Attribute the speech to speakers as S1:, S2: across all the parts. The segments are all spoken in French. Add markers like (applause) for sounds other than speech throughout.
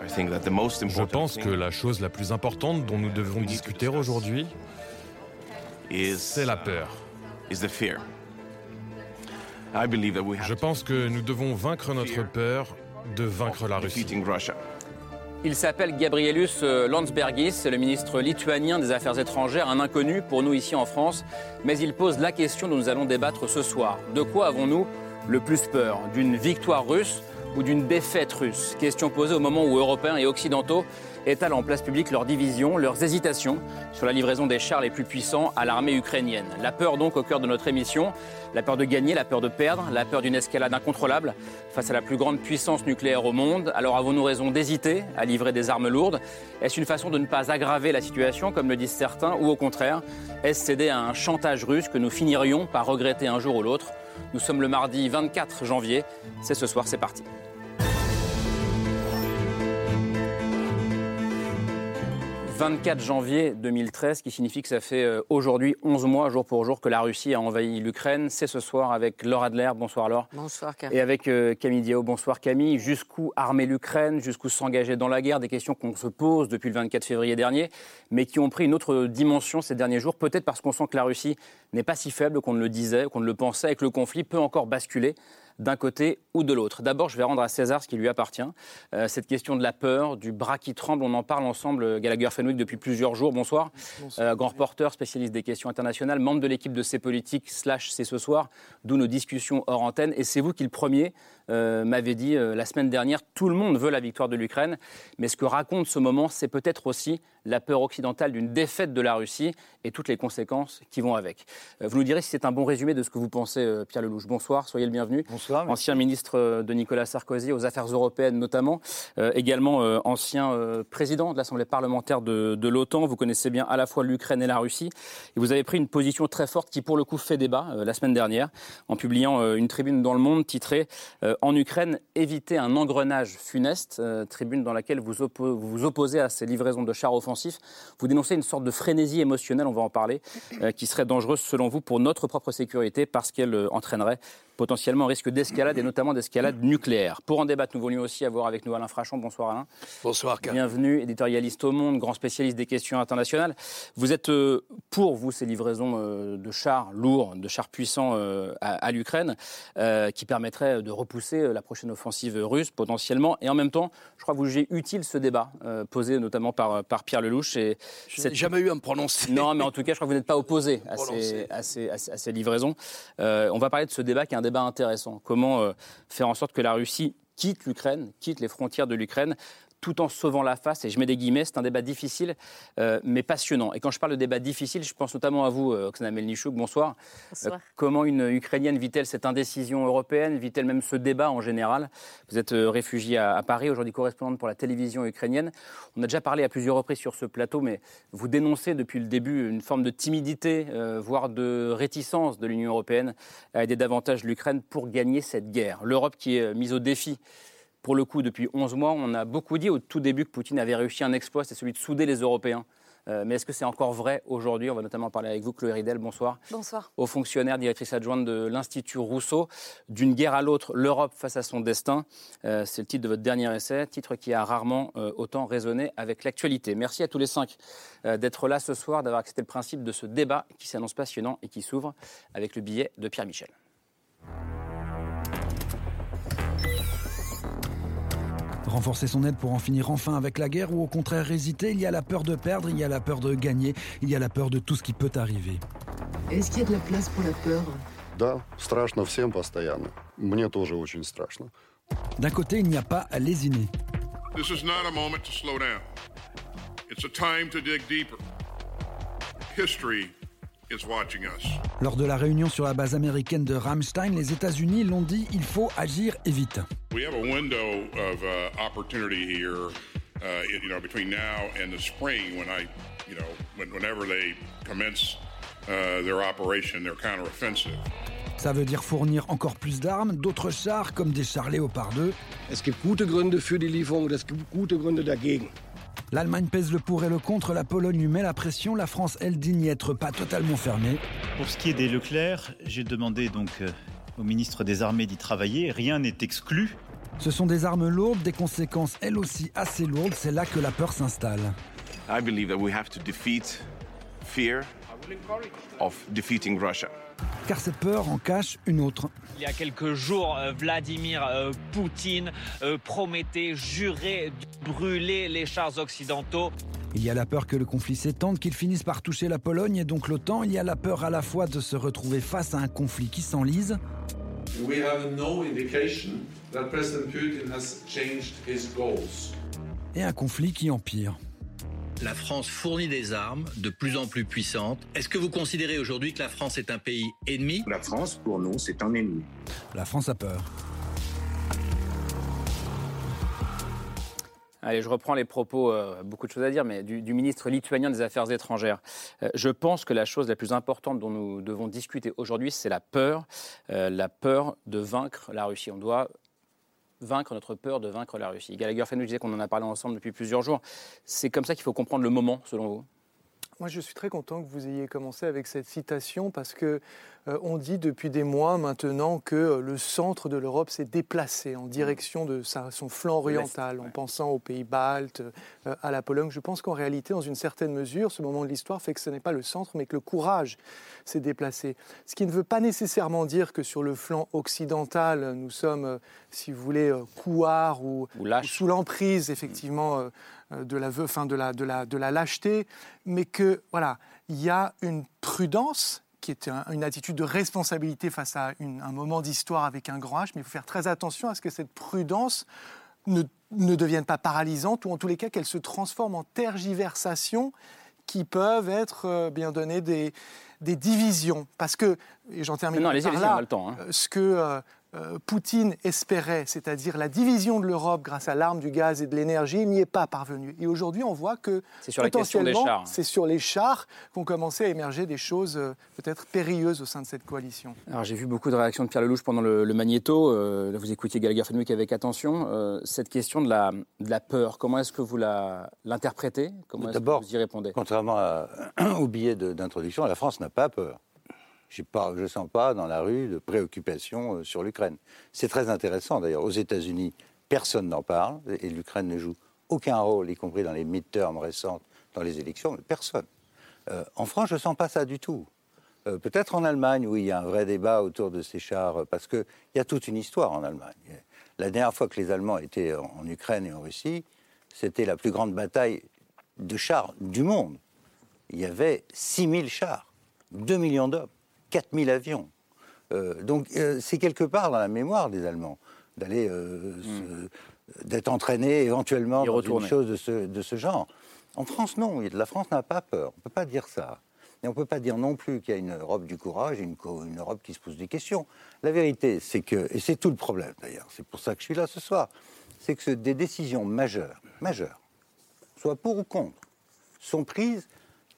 S1: Je pense que la chose la plus importante dont nous devons discuter aujourd'hui, c'est la peur. Je pense que nous devons vaincre notre peur de vaincre la Russie.
S2: Il s'appelle Gabrielus euh, Landsbergis, c'est le ministre lituanien des Affaires étrangères, un inconnu pour nous ici en France, mais il pose la question dont nous allons débattre ce soir. De quoi avons-nous le plus peur? D'une victoire russe ou d'une défaite russe Question posée au moment où Européens et Occidentaux étalent en place publique leurs divisions, leurs hésitations sur la livraison des chars les plus puissants à l'armée ukrainienne. La peur donc au cœur de notre émission, la peur de gagner, la peur de perdre, la peur d'une escalade incontrôlable face à la plus grande puissance nucléaire au monde. Alors avons-nous raison d'hésiter à livrer des armes lourdes? Est-ce une façon de ne pas aggraver la situation, comme le disent certains, ou au contraire, est-ce céder à un chantage russe que nous finirions par regretter un jour ou l'autre? Nous sommes le mardi 24 janvier, c'est ce soir, c'est parti. 24 janvier 2013, qui signifie que ça fait euh, aujourd'hui 11 mois, jour pour jour, que la Russie a envahi l'Ukraine. C'est ce soir avec Laure Adler. Bonsoir Laure.
S3: Bonsoir Camille.
S2: Et avec euh, Camille Diao. Bonsoir Camille. Jusqu'où armer l'Ukraine? Jusqu'où s'engager dans la guerre? Des questions qu'on se pose depuis le 24 février dernier, mais qui ont pris une autre dimension ces derniers jours. Peut-être parce qu'on sent que la Russie n'est pas si faible qu'on ne le disait, qu'on ne le pensait, et que le conflit peut encore basculer d'un côté ou de l'autre. D'abord, je vais rendre à César ce qui lui appartient. Euh, cette question de la peur, du bras qui tremble, on en parle ensemble, euh, Gallagher Fenwick, depuis plusieurs jours. Bonsoir. Euh, grand reporter, spécialiste des questions internationales, membre de l'équipe de C'est Politique, slash C'est ce soir, d'où nos discussions hors antenne. Et c'est vous qui, le premier, m'avez dit la semaine dernière, tout le monde veut la victoire de l'Ukraine. Mais ce que raconte ce moment, c'est peut-être aussi la peur occidentale d'une défaite de la Russie et toutes les conséquences qui vont avec. vous nous direz si c'est un bon résumé de ce que vous pensez, Pierre Lelouch. Bonsoir, soyez le bienvenu.
S4: Bonsoir
S2: ancien ministre euh, de Nicolas Sarkozy aux affaires européennes notamment, euh, également euh, ancien président de l'Assemblée parlementaire de, l'OTAN. Vous connaissez bien à la fois l'Ukraine et la Russie. Et vous avez pris une position très forte qui, pour le coup, fait débat la semaine dernière en publiant une tribune dans Le Monde titrée En Ukraine, éviter un engrenage funeste. tribune dans laquelle vous, vous opposez à ces livraisons de chars offensifs. Vous dénoncez une sorte de frénésie émotionnelle, on va en parler, qui serait dangereuse selon vous pour notre propre sécurité parce qu'elle entraînerait potentiellement risque d'escalade et notamment d'escalade nucléaire. Pour en débattre, nous voulions aussi avoir avec nous Alain Frachon. Bonsoir Alain.
S4: Bonsoir Karl.
S2: Bienvenue, éditorialiste au Monde, grand spécialiste des questions internationales. Vous êtes euh, pour vous ces livraisons euh, de chars lourds, de chars puissants euh, à, l'Ukraine, qui permettraient de repousser la prochaine offensive russe potentiellement. Et en même temps, je crois que vous jugez utile ce débat posé notamment par, par Pierre Lelouch. Et
S4: je jamais eu à me prononcer.
S2: Non, mais en tout cas, je crois que vous n'êtes pas opposé à (laughs) ces, à, ces, livraisons. on va parler de ce débat qui est un débat intéressant. Comment euh, faire en sorte que la Russie quitte l'Ukraine, quitte les frontières de l'Ukraine, tout en sauvant la face. Et je mets des guillemets, c'est un débat difficile, euh, mais passionnant. Et quand je parle de débat difficile, je pense notamment à vous, euh, Oksana Melnichouk. Bonsoir.
S3: Bonsoir.
S2: comment une Ukrainienne vit-elle cette indécision européenne? Vit-elle même ce débat en général? Vous êtes réfugiée à, Paris, aujourd'hui correspondante pour la télévision ukrainienne. On a déjà parlé à plusieurs reprises sur ce plateau, mais vous dénoncez depuis le début une forme de timidité, voire de réticence de l'Union européenne à aider davantage l'Ukraine pour gagner cette guerre. L'Europe qui est mise au défi pour le coup, depuis 11 mois, on a beaucoup dit au tout début que Poutine avait réussi un exploit, c'est celui de souder les Européens. Euh, mais est-ce que c'est encore vrai aujourd'hui? On va notamment parler avec vous, Chloé Ridel. Bonsoir.
S3: Bonsoir.
S2: Aux fonctionnaire, directrice adjointe de l'Institut Rousseau. D'une guerre à l'autre, l'Europe face à son destin. Euh, c'est le titre de votre dernier essai, titre qui a rarement euh, autant résonné avec l'actualité. Merci à tous les cinq d'être là ce soir, d'avoir accepté le principe de ce débat qui s'annonce passionnant et qui s'ouvre avec le billet de Pierre Michel.
S5: Renforcer son aide pour en finir enfin avec la guerre ou au contraire hésiter Il y a la peur de perdre, il y a la peur de gagner, il y a la peur de tout ce qui peut arriver.
S6: Est-ce qu'il y a de la place pour la peur?
S5: D'un côté, il n'y a pas à lésiner.
S7: This is not a moment to slow down. It's a time to dig deeper. History
S5: lors de la réunion sur la base américaine de Ramstein, les États-Unis l'ont dit il faut agir et vite.
S7: uh, you know, between now and the spring, when I, you know, when, whenever they commence uh, their operation, their counteroffensive.
S5: Ça veut dire fournir encore plus d'armes, d'autres chars comme des chars Léopard 2.
S3: Es gibt gute Gründe für die Lieferung es gibt gute Gründe dagegen.
S5: L'Allemagne pèse le pour et le contre, la Pologne lui met la pression, la France, elle, dit n'y être pas totalement fermée.
S8: Pour ce qui est des Leclerc, j'ai demandé donc euh, au ministre des Armées d'y travailler. Rien n'est exclu.
S5: Ce sont des armes lourdes, des conséquences elles aussi assez lourdes. C'est là que la peur s'installe.
S9: I believe that we have to defeat fear of defeating Russia.
S5: Car cette peur en cache une autre.
S10: Il y a quelques jours, euh, Vladimir euh, Poutine euh, promettait, jurait de brûler les chars occidentaux.
S5: Il y a la peur que le conflit s'étende, qu'il finisse par toucher la Pologne et donc l'OTAN. Il y a la peur à la fois de se retrouver face à un conflit qui s'enlise.
S11: We have no indication that President Putin has changed his goals.
S5: Et un conflit qui empire.
S12: La France fournit des armes de plus en plus puissantes. Est-ce que vous considérez aujourd'hui que la France est un pays ennemi?
S13: La France, pour nous, c'est un ennemi.
S5: La France a peur.
S2: Allez, je reprends les propos, euh, beaucoup de choses à dire, mais du, du ministre lituanien des Affaires étrangères. Euh, je pense que la chose la plus importante dont nous devons discuter aujourd'hui, c'est la peur, euh, la peur de vaincre la Russie. On doit vaincre notre peur de vaincre la Russie. Gallagher fait nous disait qu'on en a parlé ensemble depuis plusieurs jours. C'est comme ça qu'il faut comprendre le moment, selon vous?
S14: Moi, je suis très content que vous ayez commencé avec cette citation parce que euh, on dit depuis des mois maintenant que euh, le centre de l'Europe s'est déplacé en direction de sa, son flanc oriental, en pensant aux pays baltes, euh, à la Pologne. Je pense qu'en réalité, dans une certaine mesure, ce moment de l'histoire fait que ce n'est pas le centre, mais que le courage s'est déplacé. Ce qui ne veut pas nécessairement dire que sur le flanc occidental, nous sommes, si vous voulez, couards ou,
S2: ou,
S14: ou sous l'emprise, effectivement, de la, de, la, de, la, de la lâcheté, mais que, voilà, il y a une prudence qui est une attitude de responsabilité face à un moment d'histoire avec un grand H, mais il faut faire très attention à ce que cette prudence ne, ne devienne pas paralysante ou en tous les cas qu'elle se transforme en tergiversations qui peuvent être euh, bien donné des, des divisions. Parce que, et j'en termine
S2: non,
S14: par
S2: là,
S14: là,
S2: le temps, hein.
S14: ce que euh, Poutine espérait, c'est-à-dire la division de l'Europe grâce à l'arme du gaz et de l'énergie, il n'y est pas parvenu. Et aujourd'hui, on voit que
S2: sur
S14: potentiellement, c'est sur les chars qu'ont commencé à émerger des choses euh, peut-être périlleuses au sein de cette coalition.
S2: Alors j'ai vu beaucoup de réactions de Pierre Lelouch pendant le, le magnéto. Euh, là, vous écoutiez Gallagher Fenwick avec attention. Euh, cette question de la, de la peur, comment est-ce que vous l'interprétez? Comment est-ce que vous y répondez?
S15: Contrairement à, (clears throat) au billet d'introduction, la France n'a pas peur. Je ne sens pas dans la rue de préoccupation sur l'Ukraine. C'est très intéressant d'ailleurs. Aux États-Unis, personne n'en parle et l'Ukraine ne joue aucun rôle, y compris dans les midterms récentes, dans les élections. Personne. Euh, en France, je ne sens pas ça du tout. Euh, Peut-être en Allemagne, où il y a un vrai débat autour de ces chars, parce qu'il y a toute une histoire en Allemagne. La dernière fois que les Allemands étaient en, en Ukraine et en Russie, c'était la plus grande bataille de chars du monde. Il y avait 6000 chars, 2 millions d'hommes. 4000 avions. Euh, donc euh, c'est quelque part dans la mémoire des Allemands d'aller euh, mmh. d'être entraînés éventuellement dans
S2: retourner.
S15: une chose de ce, de ce, genre. En France, non. La France n'a pas peur. On ne peut pas dire ça. Et on ne peut pas dire non plus qu'il y a une Europe du courage, une, une, Europe qui se pose des questions. La vérité, c'est que, et c'est tout le problème d'ailleurs, c'est pour ça que je suis là ce soir, c'est que des décisions majeures, majeures, soit pour ou contre, sont prises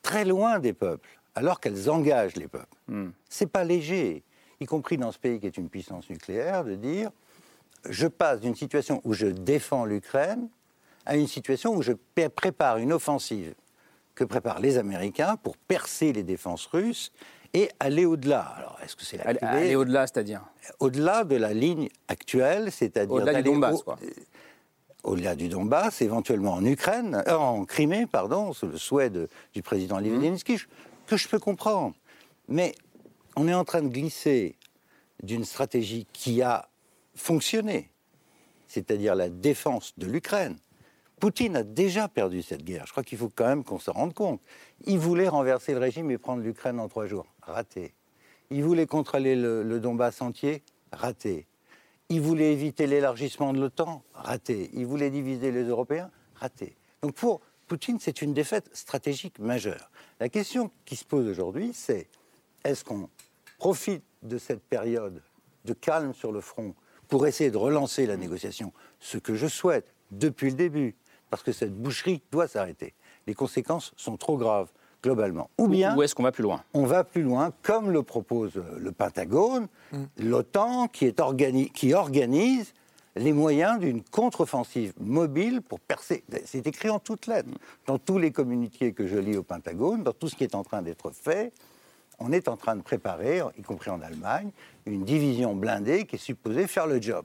S15: très loin des peuples alors qu'elles engagent les peuples. Mm. C'est pas léger, y compris dans ce pays qui est une puissance nucléaire, de dire je passe d'une situation où je défends l'Ukraine à une situation où je prépare une offensive que préparent les Américains pour percer les défenses russes et aller au-delà. Alors, est-ce que c'est
S2: aller, aller au-delà, c'est-à-dire
S15: Au-delà de la ligne actuelle, c'est-à-dire
S2: au-delà du Donbass,
S15: au,
S2: quoi.
S15: Au-delà du Donbass, éventuellement en Ukraine, euh, en Crimée, pardon, c'est le souhait de, du président Zelensky. Mmh que je peux comprendre. Mais on est en train de glisser d'une stratégie qui a fonctionné, c'est-à-dire la défense de l'Ukraine. Poutine a déjà perdu cette guerre. Je crois qu'il faut quand même qu'on se rende compte. Il voulait renverser le régime et prendre l'Ukraine en trois jours. Raté. Il voulait contrôler le, le Donbass entier. Raté. Il voulait éviter l'élargissement de l'OTAN. Raté. Il voulait diviser les Européens. Raté. Donc pour Poutine, c'est une défaite stratégique majeure. La question qui se pose aujourd'hui, c'est est-ce qu'on profite de cette période de calme sur le front pour essayer de relancer la négociation Ce que je souhaite depuis le début. parce que cette boucherie doit s'arrêter. Les conséquences sont trop graves globalement. Ou bien,
S2: où est-ce qu'on va plus loin?
S15: On va plus loin, comme le propose le Pentagone, mm. l'OTAN qui, qui organise les moyens d'une contre-offensive mobile pour percer. C'est écrit en toutes lettres. Dans tous les communiqués que je lis au Pentagone, dans tout ce qui est en train d'être fait, on est en train de préparer, y compris en Allemagne, une division blindée qui est supposée faire le job.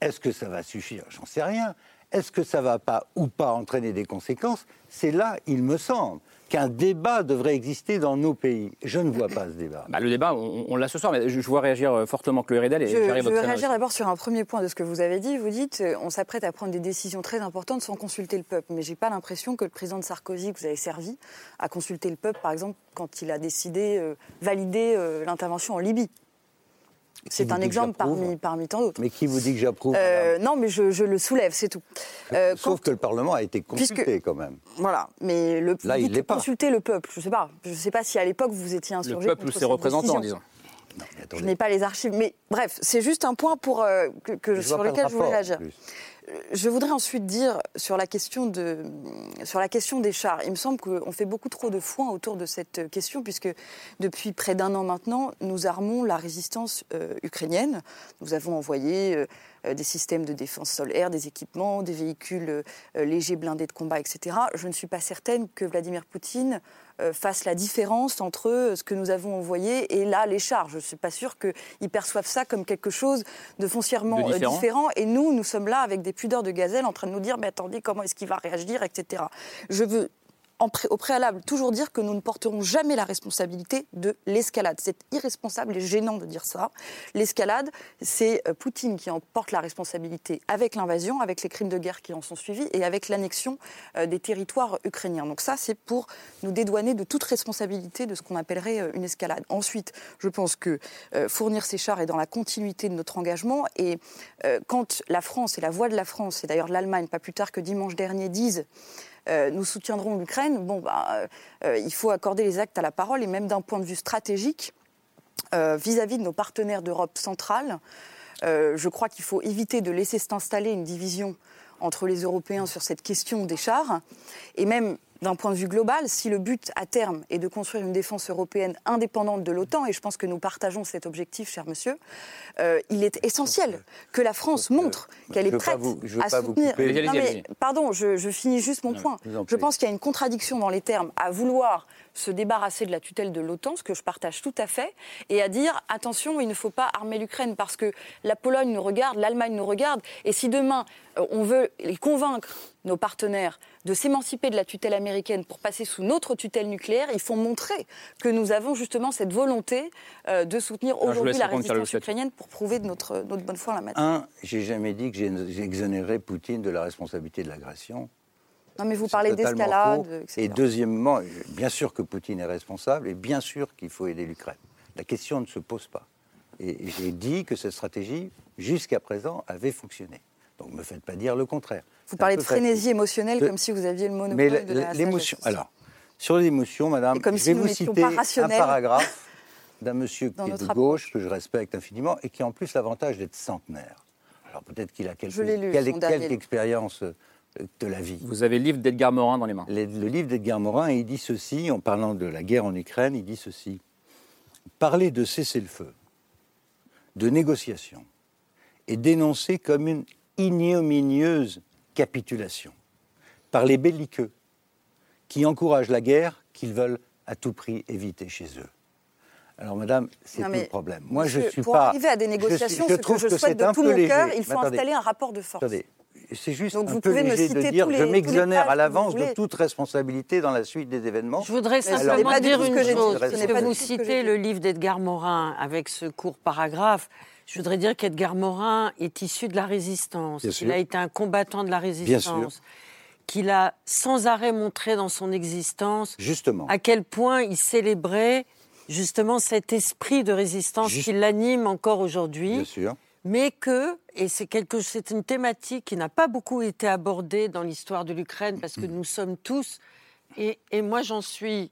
S15: Est-ce que ça va suffire? J'en sais rien. Est-ce que ça va pas ou pas entraîner des conséquences? C'est là, il me semble, qu'un débat devrait exister dans nos pays. Je ne vois pas ce débat.
S2: Bah, le débat, on, l'a ce soir, mais je, vois réagir euh, fortement Chloé Ridel.
S16: Et je, je veux réagir d'abord sur un premier point de ce que vous avez dit. Vous dites euh, on s'apprête à prendre des décisions très importantes sans consulter le peuple. Mais je n'ai pas l'impression que le président de Sarkozy, que vous avez servi, a consulté le peuple, par exemple, quand il a décidé, euh, valider l'intervention en Libye. C'est un exemple parmi, parmi tant d'autres.
S15: Mais qui vous dit que j'approuve
S16: euh, Non, mais je, le soulève, c'est tout.
S15: Euh, Sauf que le Parlement a été consulté quand même.
S16: Voilà, mais le Là, il pas. consulter le peuple, je ne sais pas. Je ne sais pas si à l'époque vous étiez insurgé.
S2: Le peuple ou ses représentants, disons.
S16: je n'ai pas les archives, mais bref, c'est juste un point pour, euh, que, sur lequel je voulais réagir. Je voudrais ensuite dire sur la, question des chars. Il me semble qu'on fait beaucoup trop de foin autour de cette question, puisque depuis près d'un an maintenant, nous armons la résistance euh, ukrainienne. Nous avons envoyé euh, euh, des systèmes de défense sol-air, des équipements, des véhicules légers blindés de combat, etc. Je ne suis pas certaine que Vladimir Poutine euh, fasse la différence entre euh, ce que nous avons envoyé et là les chars. Je ne suis pas sûre qu'ils perçoivent ça comme quelque chose de foncièrement euh, différent. Et nous, nous sommes là avec des pudeurs de gazelle en train de nous dire mais attendez, comment est-ce qu'il va réagir, etc. Je veux au préalable toujours dire que nous ne porterons jamais la responsabilité de l'escalade. C'est irresponsable et gênant de dire ça. L'escalade, c'est euh, Poutine qui en porte la responsabilité avec l'invasion, avec les crimes de guerre qui en sont suivis et avec l'annexion euh, des territoires ukrainiens. Donc ça, c'est pour nous dédouaner de toute responsabilité de ce qu'on appellerait euh, une escalade. Ensuite, je pense que fournir ces chars est dans la continuité de notre engagement et quand la France et la voix de la France, et d'ailleurs l'Allemagne, pas plus tard que dimanche dernier, disent euh, nous soutiendrons l'Ukraine, bon, bah, euh, euh, il faut accorder les actes à la parole et même d'un point de vue stratégique, vis-à-vis -vis de nos partenaires d'Europe centrale, je crois qu'il faut éviter de laisser s'installer une division entre les Européens sur cette question des chars, et même d'un point de vue global, si le but à terme est de construire une défense européenne indépendante de l'OTAN, et je pense que nous partageons cet objectif, cher monsieur, euh, il est essentiel que la France montre qu'elle est prête à soutenir. pardon, je, finis juste mon point. Je pense qu'il y a une contradiction dans les termes à vouloir se débarrasser de la tutelle de l'OTAN, ce que je partage tout à fait, et à dire attention, il ne faut pas armer l'Ukraine parce que la Pologne nous regarde, l'Allemagne nous regarde, et si demain euh, on veut convaincre nos partenaires de s'émanciper de la tutelle américaine pour passer sous notre tutelle nucléaire, il faut montrer que nous avons justement cette volonté euh, de soutenir aujourd'hui la résistance ukrainienne pour prouver de notre, notre bonne foi en la matière.
S15: Un, j'ai jamais dit que j'exonérais Poutine de la responsabilité de l'agression.
S16: Non, mais vous parlez d'escalade,
S15: Et deuxièmement, bien sûr que Poutine est responsable et bien sûr qu'il faut aider l'Ukraine. La question ne se pose pas. Et j'ai dit que cette stratégie, jusqu'à présent, avait fonctionné. Donc ne me faites pas dire le contraire.
S16: Vous parlez de frénésie émotionnelle comme si vous aviez le monopole mais de
S15: l'émotion. Alors, sur l'émotion, madame, je vais vous citer un paragraphe d'un monsieur qui est de gauche, que je respecte infiniment, et qui a en plus l'avantage d'être centenaire. Alors peut-être qu'il a quelques, quelques expériences de la vie.
S2: Vous avez le livre d'Edgar Morin dans les mains.
S15: Le, livre d'Edgar Morin, et il dit ceci, en parlant de la guerre en Ukraine, il dit ceci. Parler de cessez-le-feu, de négociation, est dénoncé comme une ignominieuse capitulation par les belliqueux qui encouragent la guerre qu'ils veulent à tout prix éviter chez eux. Alors, madame, c'est tout le problème.
S16: Moi, je suis pour arriver à des négociations, je, ce que je souhaite de tout mon cœur, il faut installer un rapport de force
S15: c'est juste un peu léger de dire je m'exonère à l'avance de toute responsabilité dans la suite des événements.
S17: Je voudrais simplement dire une chose. que vous citez le livre d'Edgar Morin avec ce court paragraphe. Je voudrais dire qu'Edgar Morin est issu de la résistance. Il a été un combattant de la résistance. Qu'il a sans arrêt montré dans son existence
S15: justement.
S17: à quel point il célébrait justement cet esprit de résistance qui l'anime encore aujourd'hui.
S15: Bien sûr
S17: mais que, et c'est quelque, c'est une thématique qui n'a pas beaucoup été abordée dans l'histoire de l'Ukraine parce que nous sommes tous, et, moi j'en suis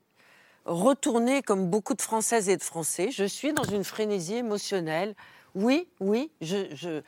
S17: retournée comme beaucoup de Françaises et de Français, je suis dans une frénésie émotionnelle. Oui, oui, je, je,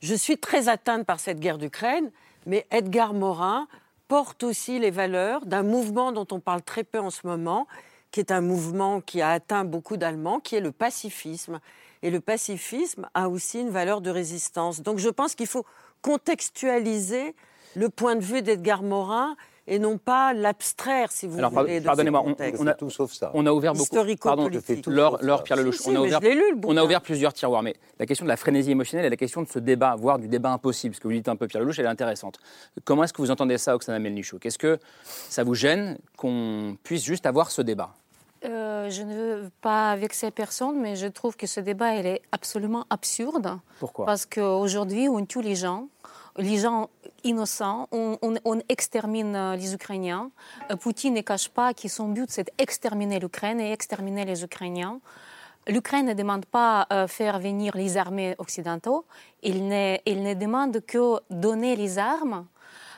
S17: je suis très atteinte par cette guerre d'Ukraine, mais Edgar Morin porte aussi les valeurs d'un mouvement dont on parle très peu en ce moment, qui est un mouvement qui a atteint beaucoup d'Allemands, qui est le pacifisme. Et le pacifisme a aussi une valeur de résistance. Donc je pense qu'il faut contextualiser le point de vue d'Edgar Morin et non pas l'abstraire, si vous voulez.
S2: Pardonnez-moi, on, a
S15: tout sauf ça.
S2: On a ouvert beaucoup. Pardon, Laure, Pierre Lelouch. on, a ouvert, on a ouvert plusieurs tiroirs, mais la question de la frénésie émotionnelle et la question de ce débat, voire du débat impossible, ce que vous dites un peu, Pierre Lelouch, elle est intéressante. Comment est-ce que vous entendez ça, Oksana Melnichou? Qu'est-ce que ça vous gêne qu'on puisse juste avoir ce débat?
S18: Euh, je ne veux pas vexer personne, mais je trouve que ce débat il est absolument absurde.
S2: Pourquoi?
S18: Parce qu'aujourd'hui, on tue les gens, les gens innocents, on, extermine euh, les Ukrainiens. Euh, Poutine ne cache pas que son but, c'est d'exterminer l'Ukraine et exterminer les Ukrainiens. L'Ukraine ne demande pas de faire venir les armées occidentaux, il ne, il ne demande que donner les armes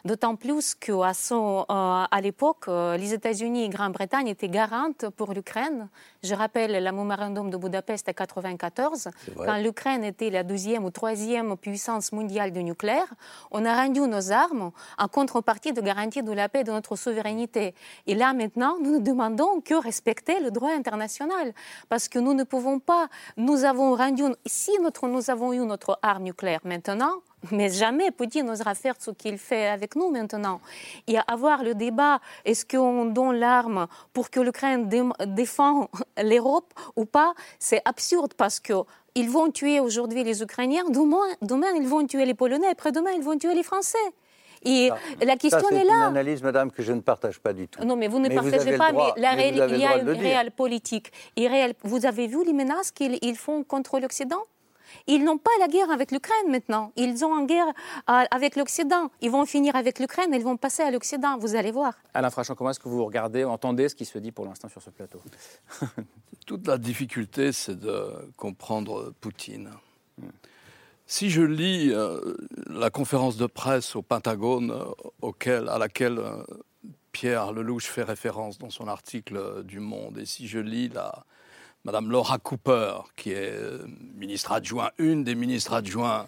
S18: D'autant plus qu'à euh, l'époque, euh, les États-Unis et Grande-Bretagne étaient garantes pour l'Ukraine. Je rappelle le mémorandum de Budapest en 1994, quand l'Ukraine était la deuxième ou troisième puissance mondiale du nucléaire. On a rendu nos armes en contrepartie de garantie de la paix et de notre souveraineté. Et là, maintenant, nous ne demandons que respecter le droit international. Parce que nous ne pouvons pas, nous avons rendu, si notre, nous avons eu notre arme nucléaire maintenant, mais jamais Poutine n'osera faire ce qu'il fait avec nous maintenant. Et avoir le débat, est-ce qu'on donne l'arme pour que l'Ukraine défend l'Europe ou pas, c'est absurde parce que ils vont tuer aujourd'hui les Ukrainiens, demain, demain ils vont tuer les Polonais, après-demain ils vont tuer les Français. Et ah, la question est, là.
S15: C'est une analyse, madame, que je ne partage pas du tout.
S18: Non, mais vous ne partagez pas, mais, la il y a une réelle politique. Et vous avez vu les menaces qu'ils font contre l'Occident? Ils n'ont pas la guerre avec l'Ukraine maintenant. Ils ont une guerre euh, avec l'Occident. Ils vont finir avec l'Ukraine, ils vont passer à l'Occident. Vous allez voir.
S2: Alain Frachon, comment est-ce que vous regardez, entendez ce qui se dit pour l'instant sur ce plateau? (laughs)
S4: Toute la difficulté, c'est de comprendre Poutine. Si je lis euh, la conférence de presse au Pentagone euh, à laquelle Pierre Lelouch fait référence dans son article du Monde, et si je lis la, Madame Laura Cooper, qui est euh, ministre adjoint, une des ministres adjoints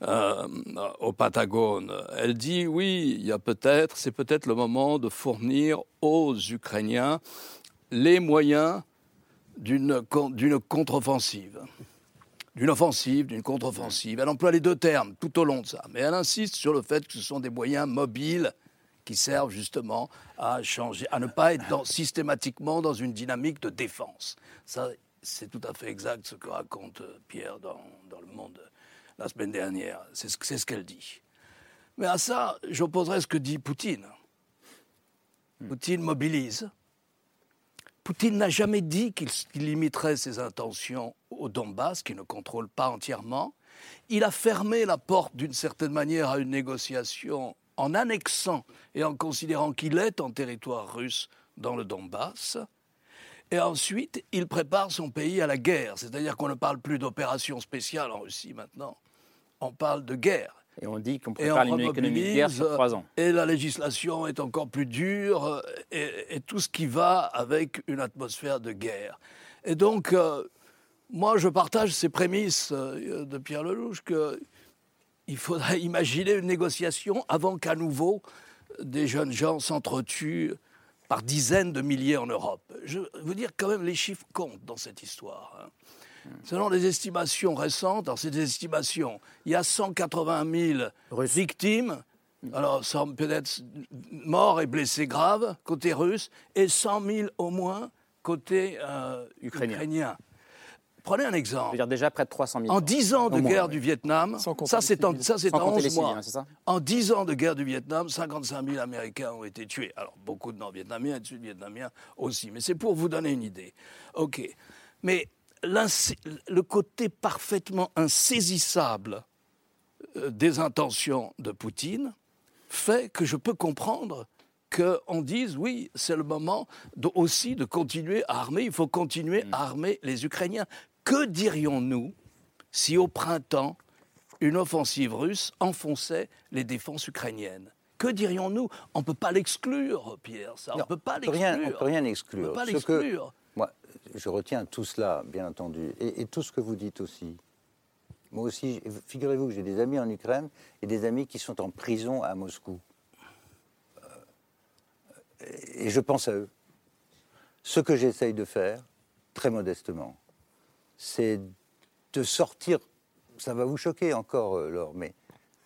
S4: euh, au Patagone, elle dit oui, il y a peut-être, c'est peut-être le moment de fournir aux Ukrainiens les moyens d'une contre-offensive. D'une offensive, d'une contre-offensive. Elle emploie les deux termes tout au long de ça. Mais elle insiste sur le fait que ce sont des moyens mobiles qui servent justement à changer, à ne pas être systématiquement dans une dynamique de défense. Ça, c'est tout à fait exact ce que raconte euh, Pierre dans, Le Monde la semaine dernière. C'est ce, qu'elle dit. Mais à ça, j'opposerai ce que dit Poutine. Hmm. Poutine mobilise. Poutine n'a jamais dit qu'il limiterait ses intentions au Donbass, qu'il ne contrôle pas entièrement. Il a fermé la porte d'une certaine manière à une négociation en annexant et en considérant qu'il est en territoire russe dans le Donbass. Et ensuite, il prépare son pays à la guerre. C'est-à-dire qu'on ne parle plus d'opération spéciale en Russie maintenant. On parle de guerre.
S2: Et on dit qu'on prépare une économie de guerre sur trois ans.
S4: Et la législation est encore plus dure, et, tout ce qui va avec une atmosphère de guerre. Et donc, euh, moi, je partage ces prémices euh, de Pierre Lelouch que il faudrait (laughs) imaginer une négociation avant qu'à nouveau des jeunes gens s'entretuent par dizaines de milliers en Europe. Je veux dire quand même, les chiffres comptent dans cette histoire. Hein. Selon les estimations récentes, alors c'est des estimations, il y a 180 000 victimes, alors peut-être morts et blessés graves côté russe, et 100 000 au moins côté euh, ukrainien. Prenez un exemple.
S2: Je dire déjà près de 300 000.
S4: En 10 ans de guerre du Vietnam, ça c'est en, ça, en 11 mois. Hein, en 10 ans de guerre du Vietnam, 55 000 Américains ont été tués. Alors beaucoup de Nord-Vietnamiens et de Sud-Vietnamiens aussi. Mais c'est pour vous donner une idée. OK. Mais le côté parfaitement insaisissable euh, des intentions de Poutine fait que je peux comprendre qu'on dise oui, c'est le moment aussi de continuer à armer, il faut continuer à armer les Ukrainiens. Que dirions-nous si au printemps, une offensive russe enfonçait les défenses ukrainiennes? Que dirions-nous? On ne peut pas l'exclure, Pierre, ça. On ne peut pas l'exclure.
S15: On ne peut rien exclure.
S4: On peut pas l'exclure.
S15: Moi, je retiens tout cela, bien entendu, et, tout ce que vous dites aussi. Moi aussi, figurez-vous que j'ai des amis en Ukraine et des amis qui sont en prison à Moscou. Euh, et je pense à eux. Ce que j'essaye de faire, très modestement, c'est de sortir, ça va vous choquer encore, euh, Laure, mais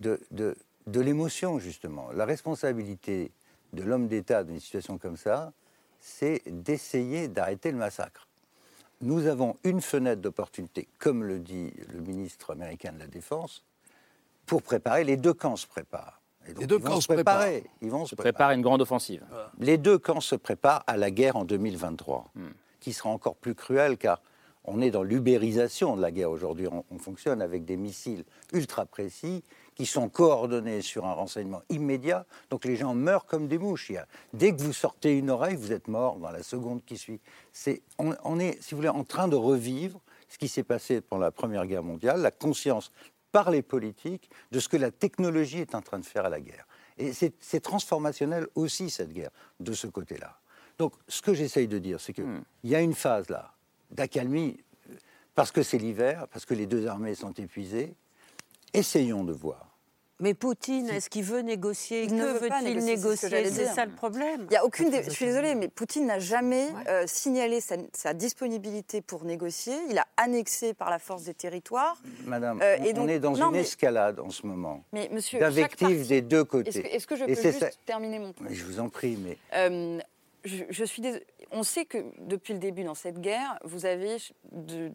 S15: de, de, de l'émotion, justement. La responsabilité de l'homme d'État dans une situation comme ça, c'est d'essayer d'arrêter le massacre. Nous avons une fenêtre d'opportunité, comme le dit le ministre américain de la Défense, pour préparer. Les deux camps se préparent.
S4: les deux
S15: ils
S4: camps
S15: vont
S4: se
S15: préparer.
S4: préparent.
S15: Ils vont se
S2: Prépare une grande offensive.
S15: les deux camps se préparent à la guerre en 2023, qui sera encore plus cruelle car on est dans l'ubérisation de la guerre aujourd'hui. On, on fonctionne avec des missiles ultra précis qui sont coordonnés sur un renseignement immédiat. Donc les gens meurent comme des mouches. Il y a- dès que vous sortez une oreille, vous êtes mort dans la seconde qui suit. On, on est, si vous voulez, en train de revivre ce qui s'est passé pendant la Première Guerre mondiale, la conscience par les politiques de ce que la technologie est en train de faire à la guerre. Et c'est c'est transformationnel aussi, cette guerre, de ce côté-là. Donc, ce que j'essaye de dire, c'est qu'il y a une phase là, d'accalmie, euh, parce que c'est l'hiver, parce que les deux armées sont épuisées. Essayons de voir.
S17: Mais Poutine, est-ce qu'il veut négocier?
S16: Il ne
S17: Que
S16: veut pas
S17: veut-il
S16: négocier, c'est ce
S17: ça le problème.
S16: Il y a aucune. dé- Je suis désolée, mais Poutine n'a jamais euh, signalé sa, sa disponibilité pour négocier. Il a annexé par la force des territoires.
S15: Madame,
S16: Euh,
S15: on-
S16: et
S15: on
S16: donc-
S15: est dans
S16: non,
S15: une
S16: mais-
S15: escalade en ce moment.
S16: Mais monsieur, partie-
S15: des deux côtés.
S16: Est-ce que, je
S15: Et
S16: peux
S15: c'est
S16: juste
S15: ça-
S16: terminer mon point
S15: Mais je vous en prie, mais
S16: Euh, je, suis dés- On sait que depuis le début dans cette guerre, vous avez de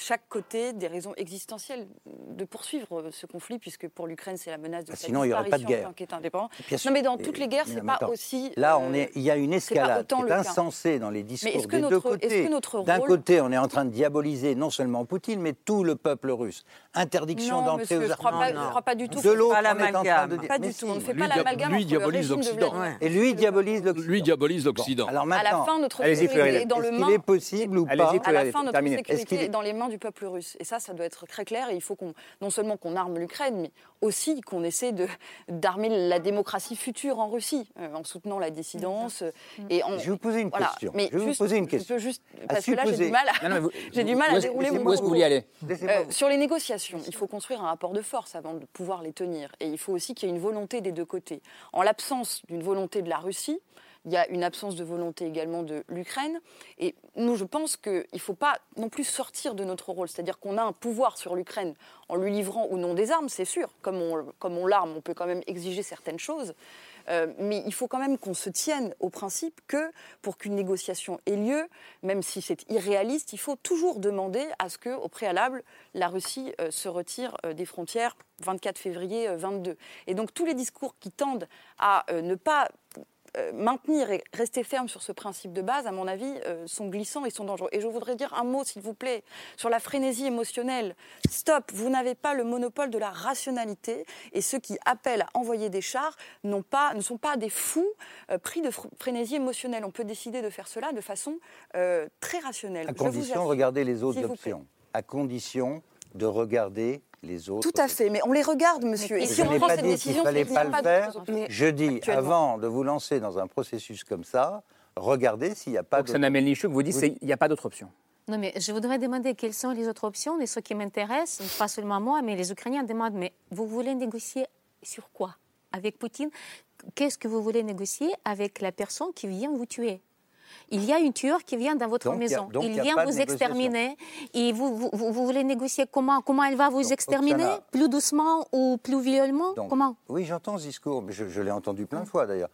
S16: chaque côté des raisons existentielles de poursuivre ce conflit, puisque pour l'Ukraine, c'est la menace de
S15: Ah,
S16: sa
S15: sinon, il y pas de guerre.
S16: tant qu'État indépendant.
S15: Bien sûr.
S16: Non, mais dans toutes les guerres, c'est pas
S15: attends.
S16: aussi.
S15: Là,
S16: euh,
S15: on est, il y a une escalade qui est insensée dans les discours des deux
S16: notre-
S15: côtés.
S16: est-ce que notre
S15: D'un
S16: rôle-
S15: côté, on est en train de diaboliser non seulement Poutine, mais tout le peuple russe. Interdiction d'entrer aux
S16: je crois je crois pas du tout.
S15: De l'autre, on est en train de
S16: Pas du tout. On ne fait
S4: Lui,
S16: pas l'amalgame
S4: lui diabolise l'Occident.
S15: Et lui diabolise l'Occident.
S4: Lui diabolise l'Occident.
S15: Alors
S16: À
S15: maintenant,
S16: la fin, notre sécurité est dans le
S15: est-ce
S16: main.
S15: qu'il est possible ou pas
S16: À la fin, notre sécurité
S15: est-
S16: est dans les mains du peuple russe. Et ça, ça doit être très clair. Et il faut qu'on, non seulement qu'on arme l'Ukraine, mais aussi qu'on essaie de, d'armer la démocratie future en Russie, euh, en soutenant la dissidence. euh, Et en,
S15: Je vais vous poser une
S16: voilà.
S15: question.
S16: Mais
S15: Je vais vous
S16: juste-
S15: poser une
S16: je
S15: question.
S16: peux juste,
S15: À
S16: parce que là, j'ai du mal à,
S2: Non, non, mais vous- (laughs)
S16: j'ai du mal à dérouler mon
S2: Où est-ce que vous vouliez aller
S15: Laissez-moi
S16: Euh, sur les négociations, il faut construire un rapport de force avant de pouvoir les tenir. Et il faut aussi qu'il y ait une volonté des deux côtés. En l'absence d'une volonté de la Russie, il y a une absence de volonté également de l'Ukraine. Et nous, je pense qu'il ne faut pas non plus sortir de notre rôle. C'est-à-dire qu'on a un pouvoir sur l'Ukraine en lui livrant ou non des armes, c'est sûr. Comme on, l'arme, on peut quand même exiger certaines choses. Euh, mais il faut quand même qu'on se tienne au principe que pour qu'une négociation ait lieu, même si c'est irréaliste, il faut toujours demander à ce que, au préalable, la Russie euh, se retire euh, des frontières 24 février euh, 22. Et donc tous les discours qui tendent à ne pas maintenir et rester ferme sur ce principe de base, à mon avis, euh, sont glissants et sont dangereux. Et je voudrais dire un mot, s'il vous plaît, sur la frénésie émotionnelle. Stop, vous n'avez pas le monopole de la rationalité et ceux qui appellent à envoyer des chars pas, ne sont pas des fous euh, pris de fr- frénésie émotionnelle. On peut décider de faire cela de façon euh, très rationnelle.
S15: À
S16: Je
S15: condition de regarder les autres options. À condition de regarder les autres.
S16: Tout à fait, mais on les regarde, monsieur. Et
S15: Je
S16: si on
S15: n'ai
S16: prend
S15: pas
S16: cette
S15: dit qu'il
S16: décision,
S15: fallait
S16: c'est qu'il
S15: pas le
S16: pas
S15: faire. Je dis, avant de vous lancer dans un processus comme ça, regardez s'il n'y a pas de...
S2: Oksana Melnichuk vous dit
S15: Vous-
S2: qu'il n'y a pas d'autre option.
S18: Non, mais je voudrais demander quelles sont les autres options. Et ce qui m'intéresse, pas seulement moi, mais les Ukrainiens demandent mais vous voulez négocier sur quoi? Avec Poutine? Qu'est-ce que vous voulez négocier avec la personne qui vient vous tuer? Il y a une tueur qui vient dans votre
S15: Donc, a-
S18: maison.
S15: il
S18: vient vous exterminer. Et vous, vous, voulez négocier comment Comment elle va vous
S15: Donc,
S18: exterminer
S15: Oksana-
S18: Plus doucement ou plus violemment
S15: Donc,
S18: Comment
S15: Oui, j'entends ce discours, mais je, je l'ai entendu plein de fois d'ailleurs.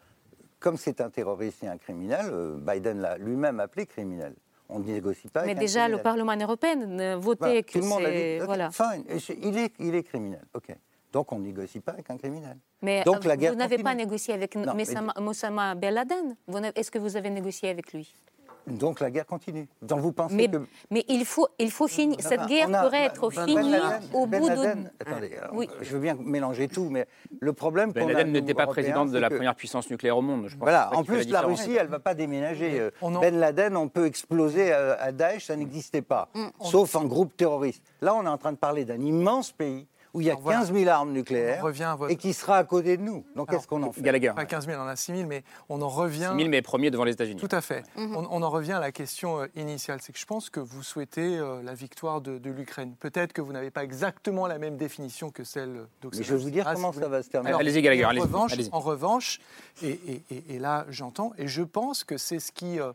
S15: Comme c'est un terroriste et un criminel, euh, Biden l'a lui-même appelé criminel. On ne négocie pas
S18: Mais déjà, le. Parlement européen votait que
S15: tout le monde a dit,
S18: Voilà.
S15: fine, et c'est- il, est, il est criminel, ok. Donc on ne négocie pas avec un criminel.
S18: Mais
S15: Donc
S18: euh,
S15: la guerre
S18: vous n'avez pas
S15: continue.
S18: négocié avec
S15: Non, mais-
S18: Moussama Ben Laden Est-ce que vous avez négocié avec lui?
S15: Donc la guerre continue. Donc vous pensez
S18: mais,
S15: que...
S18: mais il faut, il faut finir.
S15: Enfin,
S18: Cette guerre
S15: a-
S18: pourrait être
S15: Ben
S18: finie
S15: Laden-
S18: au
S15: Ben
S18: bout de.
S15: Laden- Attendez, alors,
S18: Oui.
S15: je veux bien mélanger tout, mais le problème
S2: Ben Laden n'était pas présidente de la
S15: que-
S2: première puissance nucléaire au monde. Je pense
S15: Voilà, en plus, la. Russie, elle ne va pas déménager. Euh,
S14: On en-
S15: Ben Laden, on peut exploser à, à Daesh, ça n'existait pas,
S18: Mm,
S15: sauf un groupe terroriste. Là, on est en train de parler d'un immense pays où il y a 15 000 armes nucléaires et qui sera à côté de nous. Donc qu'est-ce qu'on en fait?
S2: Gallagher.
S14: Pas 15 000, on en a 6 000, mais on en revient.
S2: 6 000, mais premier devant les États-Unis.
S14: Tout à fait. On, on, en revient à la question euh, initiale. C'est que je pense que vous souhaitez euh, la victoire de, de l'Ukraine. Peut-être que vous n'avez pas exactement la même définition que celle d'Oxana.
S15: Mais je vais vous dire comment ça va se terminer.
S2: Allez-y, Gallagher.
S14: En
S2: allez
S14: revanche,
S2: allez
S14: en revanche et, et, et, et là j'entends, et je pense que c'est ce qui euh,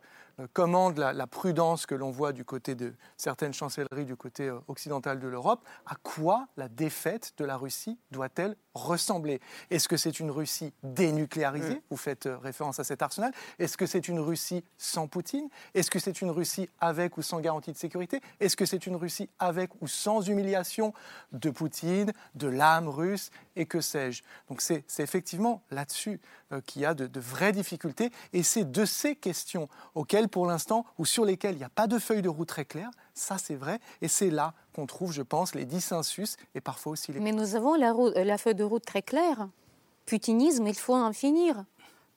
S14: commande la, la, prudence que l'on voit du côté de certaines chancelleries du côté euh, occidental de l'Europe. À quoi la défaite de la Russie doit-elle ressembler Est-ce que c'est une Russie dénucléarisée. Vous faites euh, référence à cet arsenal. Est-ce que c'est une Russie sans Poutine Est-ce que c'est une Russie avec ou sans garantie de sécurité Est-ce que c'est une Russie avec ou sans humiliation de Poutine, de l'âme russe et que sais-je Donc c'est effectivement là-dessus euh, qu'il y a de, de, vraies difficultés et c'est de ces questions auxquelles pour l'instant ou sur lesquelles il n'y a pas de feuille de route très claire, ça c'est vrai et c'est là qu'on trouve, je pense, les dissensus et parfois aussi les...
S18: Mais nous avons la, route, la feuille de route très claire. Putinisme, il faut en finir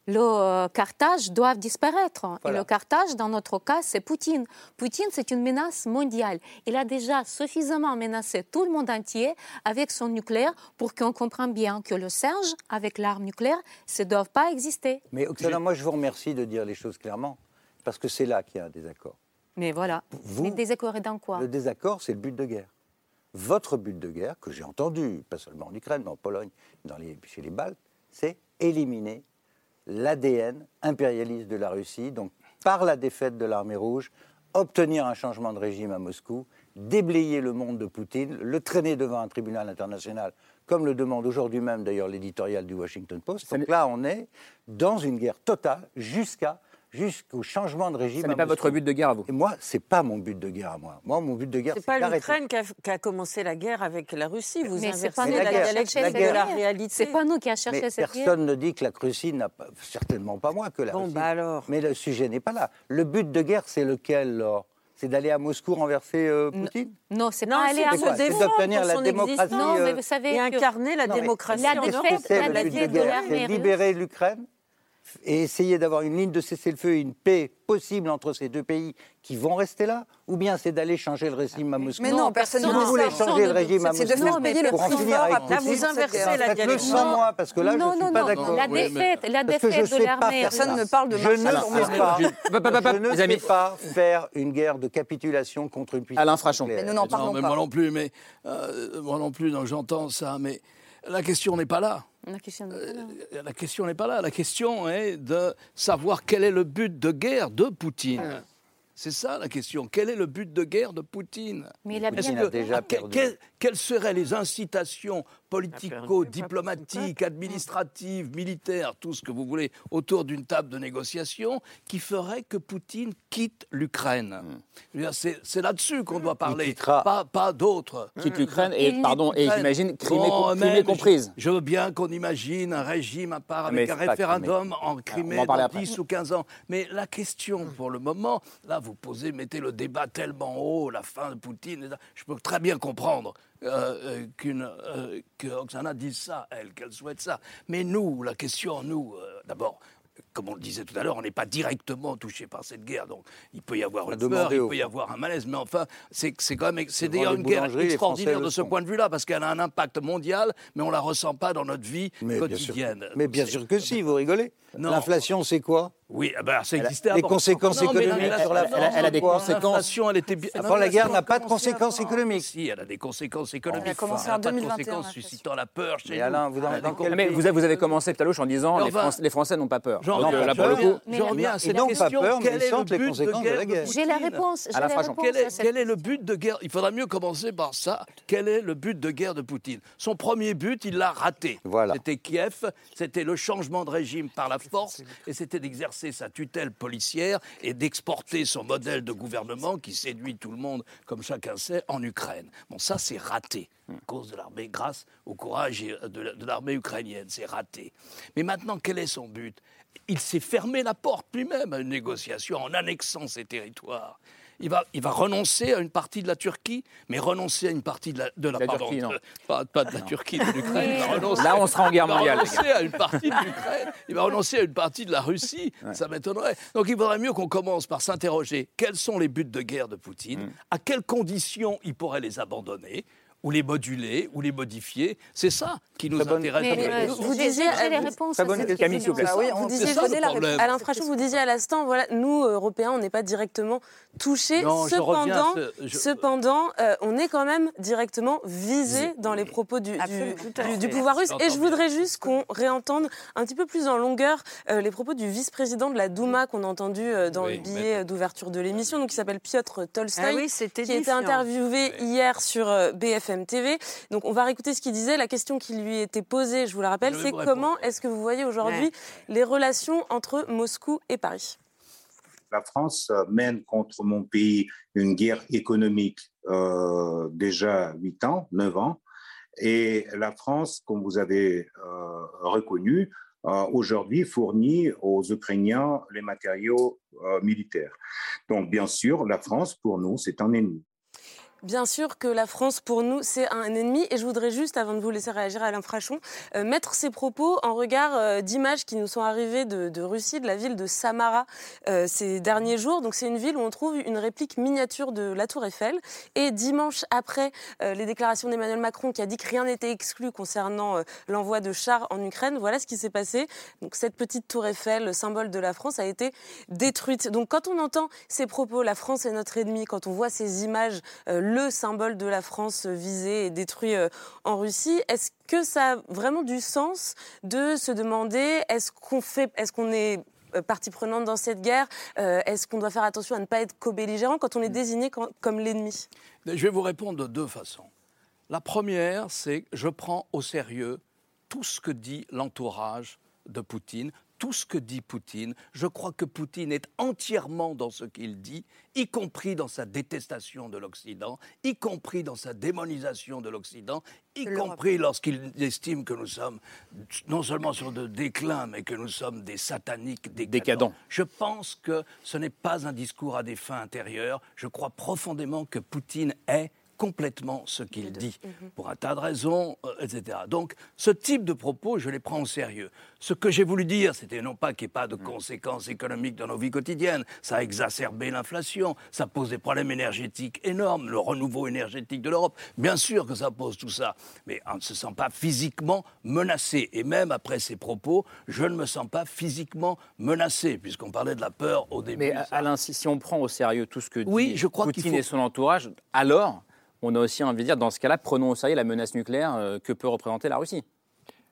S18: le euh, Carthage doit disparaître. Voilà. Et le Carthage, dans notre cas, c'est Poutine. Poutine, c'est une menace mondiale. Il a déjà suffisamment menacé tout le monde entier avec son nucléaire pour qu'on comprenne bien que le Serge, avec l'arme nucléaire, ça ne doit pas exister.
S15: Mais Oksana, moi, je vous remercie de dire les choses clairement, parce que c'est là qu'il y a un désaccord.
S18: Mais voilà.
S15: Vous,
S18: Mais désaccord est dans quoi
S15: Le désaccord, c'est le but de guerre. Votre but de guerre, que j'ai entendu, pas seulement en Ukraine, mais en Pologne, dans les, chez les Baltes, c'est éliminer l'ADN impérialiste de la Russie, donc par la défaite de l'armée rouge, obtenir un changement de régime à Moscou, déblayer le monde de Poutine, le traîner devant un tribunal international, comme le demande aujourd'hui même d'ailleurs l'éditorial du Washington Post. Donc là, on est dans une guerre totale jusqu'à jusqu'au changement de régime.
S2: Ce n'est pas votre but de guerre à vous.
S15: Et moi, c'est pas mon but de guerre à moi. Moi, mon but de guerre,
S17: c'est pas l'Ukraine qui, qui, a commencé la guerre avec la Russie. Vous
S18: mais
S17: inversez
S18: pas
S17: la,
S18: la
S17: dialectique
S18: la
S17: de la réalité.
S18: C'est pas nous qui a cherché
S15: mais
S18: cette
S15: personne
S18: guerre.
S15: ne dit que la Russie n'a pas, certainement pas moi que la
S17: bon,
S15: Russie.
S17: Bah alors.
S15: Mais le sujet n'est pas là. Le but de guerre, c'est lequel, Laure? C'est d'aller à Moscou renverser euh, Poutine?
S18: Non, c'est pas aller à
S17: Moscou.
S15: C'est d'obtenir la démocratie.
S18: Non, mais vous savez
S17: et incarner la
S18: non,
S17: démocratie.
S18: La défaite,
S15: de
S18: de
S15: guerre,
S18: l'armée
S15: c'est libérer l'Ukraine et essayer d'avoir une ligne de cessez-le-feu et une paix possible entre ces deux pays qui vont rester là Ou bien c'est d'aller changer le régime à Moscou
S16: Mais non, personne ne
S15: voulez changer le régime à
S16: C'est
S15: Moscou
S16: de faire payer le prix
S15: finir
S16: fort
S15: avec
S16: à
S15: Poutine,
S17: Là, vous inversez la dialectique.
S15: sans moi, parce que là,
S18: non,
S15: je ne
S18: non,
S15: suis pas
S18: non,
S15: d'accord.
S18: La défaite, la
S15: Parce que
S18: défaite
S15: je
S18: de
S15: sais pas
S18: l'armée.
S16: Personne ne parle de
S15: Je ne sais pas, je ne
S2: Les
S15: sais
S2: amis.
S15: pas faire une guerre de capitulation contre une puissance
S2: Alain Frachon.
S16: Mais nous n'en parlons
S4: non, mais
S16: pas.
S4: moi non plus, mais euh, moi non plus, j'entends ça, mais la question n'est pas là.
S18: La question n'est pas là.
S4: Euh, La question n'est pas là. La question est de savoir quel est le but de guerre de Poutine. C'est ça la question. Quel est le but de guerre de Poutine?
S18: Mais il a bien.
S15: déjà
S4: Ah,
S15: perdu.
S4: Que- quelles seraient les incitations
S17: perdu,
S4: politico-diplomatiques, administratives, militaires, tout ce que vous voulez, autour d'une table de négociation, qui feraient que Poutine quitte l'Ukraine? Dire, C'est là-dessus qu'on doit parler,
S15: quittera.
S4: pas, pas d'autres.
S2: Quitte l'Ukraine et, pardon, et j'imagine, Crimée,
S4: Bon,
S2: Crimée comprise.
S4: Je, je veux bien qu'on imagine un régime à part
S2: Ah, mais
S4: avec un référendum en
S2: on va
S4: Crimée
S2: en
S4: dans
S2: après.
S4: 10 ou 15 ans. Mais la question, pour le moment, là, vous posez, mettez le débat tellement haut, la fin de Poutine. Je peux très bien comprendre euh, euh, euh, dise ça, elle, qu'elle souhaite ça. Mais nous, la question, nous, euh, d'abord. Comme on le disait tout à l'heure, on n'est pas directement touché par cette guerre, donc il peut y avoir une peur, il peut y avoir un malaise, mais enfin, c'est quand même, c'est d'ailleurs une guerre extraordinaire de ce point de vue-là, parce qu'elle a un impact mondial, mais on ne la ressent pas dans notre vie
S15: Mais bien sûr,
S4: quotidienne.
S15: mais bien sûr que si, vous rigolez. L'inflation, c'est quoi?
S4: Oui, ah ben, ça existait
S15: les conséquences
S4: Non,
S15: économiques sur la
S4: non,
S15: France,
S2: elle a des conséquences.
S4: L'inflation, elle était bien.
S15: Avant la guerre, n'a pas de conséquences économiques.
S4: Si, elle a des conséquences économiques.
S16: Elle a commencé en
S4: n'a pas de
S16: 2021,
S4: conséquences
S16: l'inflation.
S4: suscitant la peur chez
S15: Mais
S4: nous.
S15: Alain, vous dans-
S4: Elle a
S15: dans
S4: des
S15: quel
S2: Mais vous avez, commencé tout à l'heure en disant
S4: enfin-
S2: Français, les Français n'ont pas peur.
S4: Reviens,
S2: euh, là, pour
S4: je
S2: le
S4: reviens,
S2: coup,
S4: je reviens à cette
S15: n'ont pas
S4: question.
S15: peur, mais
S4: Quel
S15: ils
S4: est le
S15: sentent les
S4: but
S15: conséquences de la guerre.
S18: J'ai la réponse.
S2: À la
S18: la réponse
S4: Quel
S18: à
S4: est,
S18: cette
S4: quel est le but de guerre? Il faudra mieux commencer par ça. Quel est le but de guerre de Poutine? Son premier but, il l'a raté.
S15: Voilà.
S4: C'était Kiev, c'était le changement de régime par la force, et c'était d'exercer sa tutelle policière et d'exporter son modèle de gouvernement qui séduit tout le monde, comme chacun sait, en Ukraine. Bon, ça, c'est raté. À cause de l'armée, grâce au courage euh, de de l'armée ukrainienne, c'est raté. Mais maintenant, quel est son but? Il s'est fermé la porte lui-même à une négociation en annexant ces territoires. Il va, il va renoncer à une partie de la Turquie, mais renoncer à une partie de la, de la,
S2: La
S4: pardon,
S2: Turquie, non.
S4: de- pas, pas de la Turquie, de l'Ukraine. Il va renoncer-
S2: Là, on sera en guerre
S4: il va
S2: mondiale,
S4: renoncer à une partie de l'Ukraine. Il va renoncer à une partie de la Russie. Ça m'étonnerait. Donc, il vaudrait mieux qu'on commence par s'interroger quels sont les buts de guerre de Poutine,
S2: Mm.
S4: à quelles conditions il pourrait les abandonner ou les moduler, ou les modifier. C'est ça qui nous intéresse.
S18: Mais, vous disiez les réponses.
S19: Oui, vous disiez, Alain Frachon, vous disiez à l'instant, voilà, nous, Européens, on n'est pas directement
S4: Non, je
S19: cependant,
S4: reviens à ce- je-
S19: cependant euh, on est quand même directement visé dans les propos du, pouvoir russe. Et je voudrais juste qu'on réentende un petit peu plus en longueur euh, les propos du vice-président de la Douma qu'on a entendu euh, dans
S4: Oui,
S19: le billet d'ouverture de l'émission, donc qui s'appelle Piotr Tolstoy,
S17: Ah oui, c'était
S19: qui a été interviewé hier sur euh, BFM TV. Donc on va réécouter ce qu'il disait. La question qui lui était posée, je vous la rappelle, c'est comment est-ce que vous voyez aujourd'hui
S17: Ouais.
S19: les relations entre Moscou et Paris?
S13: La France euh, mène contre mon pays une guerre économique euh, déjà 8 ans, 9 ans. Et la France, comme vous avez euh, reconnu, aujourd'hui fournit aux Ukrainiens les matériaux militaires. Donc, bien sûr, la France, pour nous, c'est un ennemi.
S19: Bien sûr que la France, pour nous, c'est un ennemi. Et je voudrais juste, avant de vous laisser réagir à Alain Frachon, euh, mettre ces propos en regard euh, d'images qui nous sont arrivées de, Russie, de la ville de Samara, euh, ces derniers jours. Donc c'est une ville où on trouve une réplique miniature de la Tour Eiffel. Et dimanche après les déclarations d'Emmanuel Macron qui a dit que rien n'était exclu concernant l'envoi de chars en Ukraine, voilà ce qui s'est passé. Donc cette petite Tour Eiffel, symbole de la France, a été détruite. Donc quand on entend ces propos, la France est notre ennemi, quand on voit ces images, le symbole de la France visé et détruit euh, en Russie, est-ce que ça a vraiment du sens de se demander est-ce qu'on fait, est-ce qu'on est euh, partie prenante dans cette guerre Euh, Est-ce qu'on doit faire attention à ne pas être co-belligérant quand on est désigné quand- comme l'ennemi?
S4: Je vais vous répondre de deux façons. La première, c'est que je prends au sérieux tout ce que dit l'entourage de Poutine, tout ce que dit Poutine. Je crois que Poutine est entièrement dans ce qu'il dit, y compris dans sa détestation de l'Occident, y compris dans sa démonisation de l'Occident, y compris lorsqu'il estime que nous sommes non seulement sur de déclin, mais que nous sommes des sataniques décadents.
S2: Décadents.
S4: Je pense que ce n'est pas un discours à des fins intérieures. Je crois profondément que Poutine est complètement ce qu'il dit, pour un tas de raisons, euh, etc. Donc, ce type de propos, je les prends au sérieux. Ce que j'ai voulu dire, c'était non pas qu'il n'y ait pas de conséquences économiques dans nos vies quotidiennes, ça a exacerbé l'inflation, ça pose des problèmes énergétiques énormes, le renouveau énergétique de l'Europe. Bien sûr que ça pose tout ça, mais on ne se sent pas physiquement menacé. Et même après ces propos, je ne me sens pas physiquement menacé, puisqu'on parlait de la peur au début.
S2: Mais Alain, si, on prend au sérieux tout ce que
S4: Oui,
S2: dit
S4: je crois
S2: Poutine
S4: faut-
S2: et son entourage, alors on a aussi envie de dire, dans ce cas-là, prenons au sérieux la menace nucléaire euh, que peut représenter la Russie.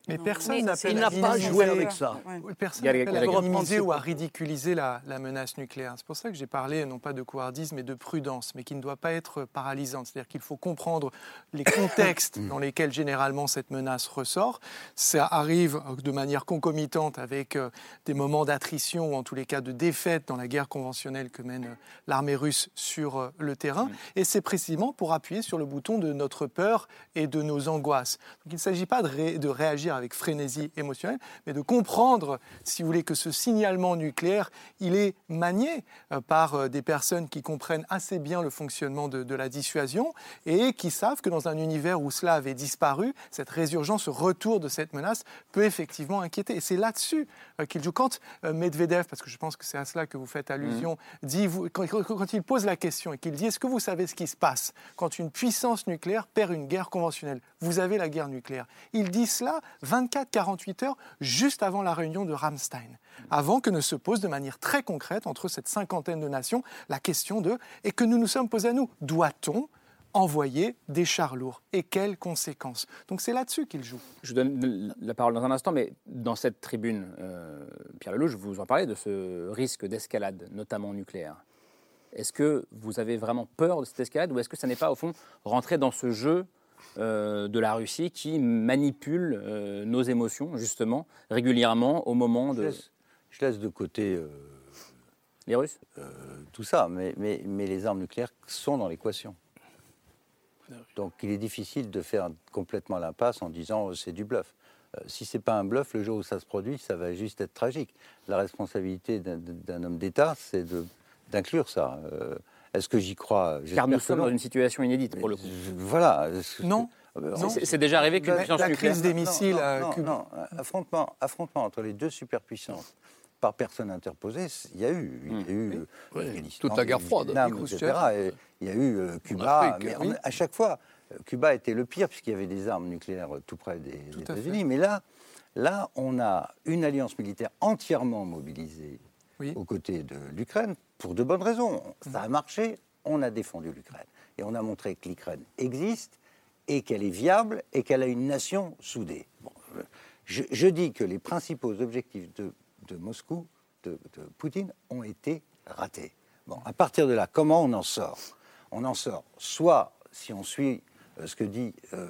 S14: Mais personne
S2: il n'a pas joué avec ça.
S14: Personne
S2: Gallagher,
S14: n'appelle à
S2: Gallagher.
S14: minimiser ou à ridiculiser la, la menace nucléaire. C'est pour ça que j'ai parlé non pas de couardisme mais de prudence, mais qui ne doit pas être paralysante. C'est-à-dire qu'il faut comprendre les (coughs) contextes dans lesquels généralement cette menace ressort. Ça arrive de manière concomitante avec euh, des moments d'attrition ou en tous les cas de défaite dans la guerre conventionnelle que mène euh, l'armée russe sur euh, le terrain. Et c'est précisément pour appuyer sur le bouton de notre peur et de nos angoisses. Donc il ne s'agit pas de, ré- de réagir avec frénésie émotionnelle, mais de comprendre, si vous voulez, que ce signalement nucléaire, il est manié euh, par euh, des personnes qui comprennent assez bien le fonctionnement de, de la dissuasion et qui savent que dans un univers où cela avait disparu, cette résurgence, ce retour de cette menace peut effectivement inquiéter. Et c'est là-dessus euh, qu'il joue. Quand Medvedev, parce que je pense que c'est à cela que vous faites allusion, dit, vous- quand, quand- quand il pose la question et qu'il dit est-ce que vous savez ce qui se passe quand une puissance nucléaire perd une guerre conventionnelle? Vous avez la guerre nucléaire. Il dit cela 24-48 heures juste avant la réunion de Ramstein, avant que ne se pose de manière très concrète entre cette cinquantaine de nations la question de et que nous nous sommes posés à nous? Doit-on envoyer des chars lourds? Et quelles conséquences? Donc c'est là-dessus qu'il joue.
S2: Je vous donne la parole dans un instant, mais dans cette tribune, euh, Pierre Lelouch, vous en parlez de ce risque d'escalade, notamment nucléaire. Est-ce que vous avez vraiment peur de cette escalade ou est-ce que ça n'est pas, au fond, rentrer dans ce jeu de la Russie qui manipule euh, nos émotions, justement, régulièrement au moment
S15: Je
S2: de...
S15: laisse, je laisse de côté euh,
S2: les Russes?
S15: tout ça, mais, mais, mais les armes nucléaires sont dans l'équation. Donc il est difficile de faire complètement l'impasse en disant euh, c'est du bluff. Euh, si c'est pas un bluff, le jour où ça se produit, ça va juste être tragique. La responsabilité d'un- homme d'État, c'est d'inclure ça. Euh, Est-ce que j'y crois?
S2: Car nous sommes dans une situation inédite, pour le coup.
S15: Voilà.
S14: Non.
S2: C'est- c'est- déjà arrivé qu'une
S15: La-
S2: puissance
S15: la crise des missiles
S2: non,
S15: à
S2: non,
S15: Cuba. Non, affrontement, affrontement entre les deux superpuissances par personne interposée, il y a eu. Il y a eu euh,
S4: Oui,
S15: l'Afghanistan,
S4: toute la guerre froide.
S15: Vietnam,
S4: Et
S15: etc. Et il y a eu euh, Cuba.
S4: Afrique,
S15: mais
S4: oui.
S15: on- à chaque fois, Cuba était le pire, puisqu'il y avait des armes nucléaires tout près des, États-Unis. Mais là, là, on a une alliance militaire entièrement mobilisée aux côtés de l'Ukraine, pour de bonnes raisons. Ça a marché, on a défendu l'Ukraine. Et on a montré que l'Ukraine existe et qu'elle est viable et qu'elle a une nation soudée. je, dis que les principaux objectifs de, Moscou, de, Poutine, ont été ratés. Bon, à partir de là, comment on en sort? On en sort soit, si on suit euh, ce que dit euh,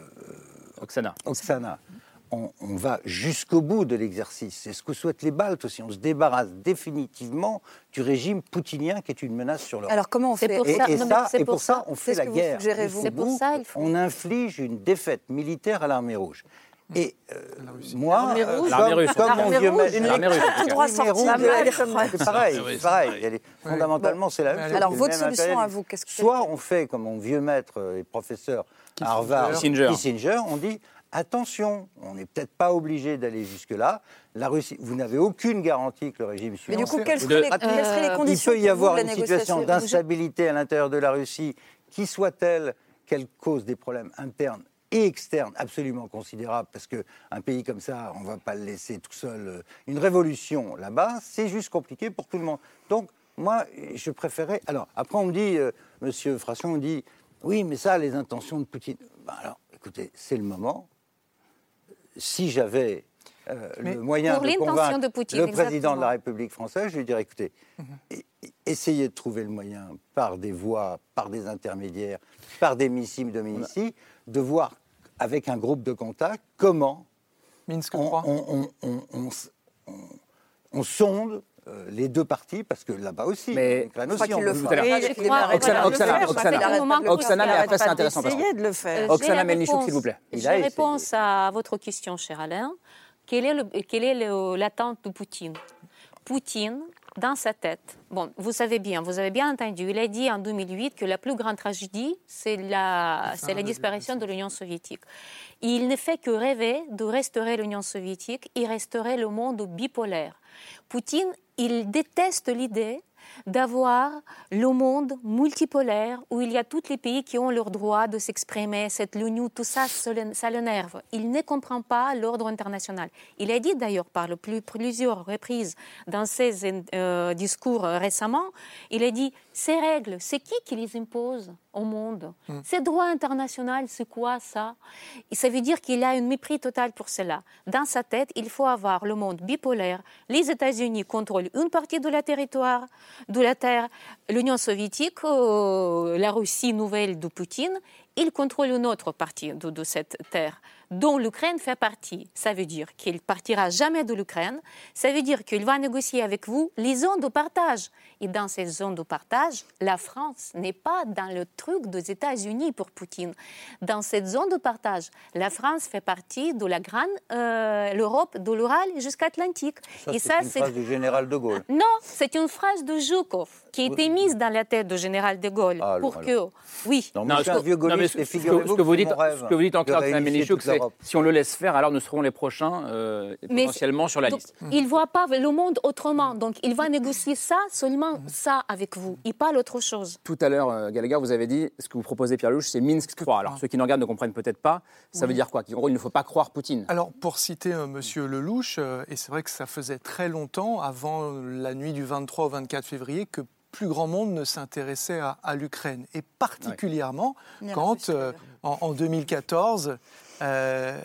S2: Oksana,
S15: Oksana on, va jusqu'au bout de l'exercice. C'est ce que souhaitent les Baltes aussi. On se débarrasse définitivement du régime poutinien qui est une menace sur l'Europe.
S16: Alors comment on fait
S15: Et, et, pour, ça, on fait la guerre. C'est pour ça, il faut... On inflige une défaite militaire à l'armée rouge. Et euh, moi,
S2: l'armée russe,
S15: comme, mon
S16: sorti
S15: c'est pareil, c'est pareil. Fondamentalement, c'est la même chose.
S16: Alors votre solution à vous, qu'est-ce que
S15: Soit on fait comme mon vieux maître et professeur à Harvard, Kissinger, on dit attention, on n'est peut-être pas obligé d'aller jusque-là. La Russie, vous n'avez aucune garantie que le régime suit.
S16: Mais du coup, quelles seraient, les, conditions
S15: Il peut y avoir une situation d'instabilité à l'intérieur de la Russie, qui soit-elle qu'elle cause des problèmes internes et externes absolument considérables, parce qu'un pays comme ça, on ne va pas le laisser tout seul. Une révolution là-bas, c'est juste compliqué pour tout le monde. Donc, moi, je préférais. Alors, après, on me dit, M. Euh, Monsieur Frasson, on dit, oui, mais ça, les intentions de Poutine. Ben alors, écoutez, c'est le moment si j'avais euh, le moyen de convaincre le président de la République française, je lui dirais écoutez, mhm. essayez de trouver le moyen par des voies, par des intermédiaires, par des missiles de Minsi, de voir avec un groupe de contact comment
S14: Minsk
S15: on, on, sonde les deux parties, parce que là-bas aussi,
S2: mais
S15: aussi,
S2: on le Oksana, Oksana, Oksana, mais après c'est intéressant.
S17: de le faire.
S2: Melnichouk, s'il vous plaît.
S18: Je réponds à votre question, cher Alain. Quelle est l'attente de Poutine? Poutine, dans sa tête, bon, vous savez bien, vous avez bien entendu, il a dit en 2008 que la plus grande tragédie, c'est la, c'est la disparition de l'Union soviétique. Il ne fait que rêver de restaurer l'Union soviétique, il resterait le monde bipolaire. Poutine, il déteste l'idée d'avoir le monde multipolaire où il y a tous les pays qui ont leur droit de s'exprimer, cette l'ONU, tout ça, ça l'énerve. Il ne comprend pas l'ordre international. Il a dit d'ailleurs par le plus, plusieurs reprises dans ses euh, discours récemment, il a dit ces règles, c'est qui qui les impose au monde? Hmm. Ces droits internationaux, c'est quoi ça? Et ça veut dire qu'il a un mépris total pour cela. Dans sa tête, il faut avoir le monde bipolaire. Les États-Unis contrôlent une partie de la territoire, de la terre. L'Union soviétique, euh, la Russie nouvelle de Poutine, il contrôle une autre partie de cette terre dont l'Ukraine fait partie. Ça veut dire qu'il partira jamais de l'Ukraine. Ça veut dire qu'il va négocier avec vous les zones de partage. Et dans ces zones de partage, la France n'est pas dans le truc des États-Unis pour Poutine. Dans cette zone de partage, la France fait partie de la grande euh, l'Europe de l'Ural jusqu'à l'Atlantique.
S15: Et ça, c'est une phrase du général de Gaulle.
S18: Non, c'est une phrase de Zhukov qui a été mise dans la tête du général de Gaulle
S15: ah,
S18: pour que, oui.
S15: Non, mais un vieux gaulliste, ce,
S2: que, ce que vous dites, ce que vous dites encore, c'est si on le laisse faire, alors nous serons les prochains euh, potentiellement sur la liste.
S18: Il ne voit pas le monde autrement. Donc il va négocier ça, seulement ça avec vous. Il parle autre chose.
S2: Tout à l'heure, euh, Gallagher, vous avez dit ce que vous proposez, Pierre Louche, c'est Minsk 3. Alors ceux qui nous regardent ne comprennent peut-être pas. Ça veut dire quoi? Qu'en gros, il ne faut pas croire Poutine.
S14: Alors pour citer M. Euh, Monsieur Lelouch, et c'est vrai que ça faisait très longtemps, avant la nuit du 23 au 24 février, que plus grand monde ne s'intéressait à, l'Ukraine. Et particulièrement quand, en, en, 2014, euh,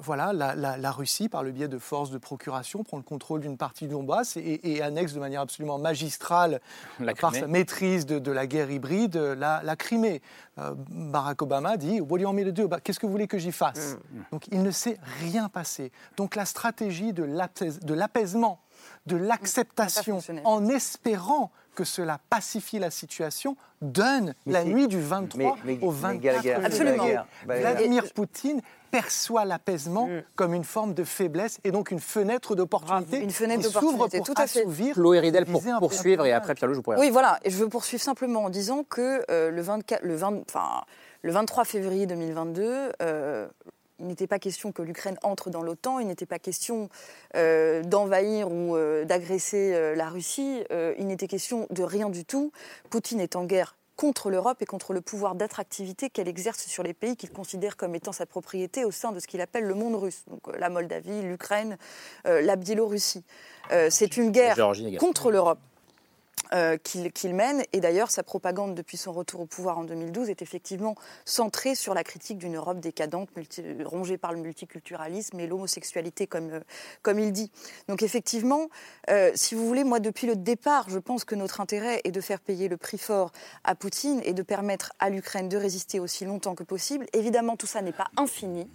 S14: voilà, la, Russie, par le biais de forces de procuration, prend le contrôle d'une partie du Donbass et, annexe de manière absolument magistrale, par sa maîtrise de, la guerre hybride, la, Crimée. Euh, Barack Obama dit What do you want me to do? Bah, Qu'est-ce que vous voulez que j'y fasse? Mm. Donc il ne s'est rien passé. Donc la stratégie de l'apaisement, de l'acceptation, en espérant que cela pacifie la situation, donne la nuit du 23 au 24
S16: Absolument.
S14: Vladimir Poutine perçoit l'apaisement mm. comme une forme de faiblesse et donc une fenêtre d'opportunité
S16: une fenêtre d'opportunité
S14: tout à fait.
S2: Chloé Ridel pour poursuivre et après Pierre-Louis je pourrais
S16: oui voilà. Et je veux poursuivre simplement en disant que euh, le 24 le 20 enfin le 23 février 2022 il n'était pas question que l'Ukraine entre dans l'OTAN, il n'était pas question euh, d'envahir ou euh, d'agresser euh, la Russie, il n'était question de rien du tout. Poutine est en guerre contre l'Europe et contre le pouvoir d'attractivité qu'elle exerce sur les pays qu'il considère comme étant sa propriété au sein de ce qu'il appelle le monde russe. Donc la Moldavie, l'Ukraine, la Biélorussie. c'est une guerre contre l'Europe euh, qu'il mène. Et d'ailleurs, sa propagande depuis son retour au pouvoir en 2012 est effectivement centrée sur la critique d'une Europe décadente, rongée par le multiculturalisme et l'homosexualité, comme, euh, il dit. Donc effectivement, euh, si vous voulez, moi, depuis le départ, je pense que notre intérêt est de faire payer le prix fort à Poutine et de permettre à l'Ukraine de résister aussi longtemps que possible. Évidemment, tout ça n'est pas infini.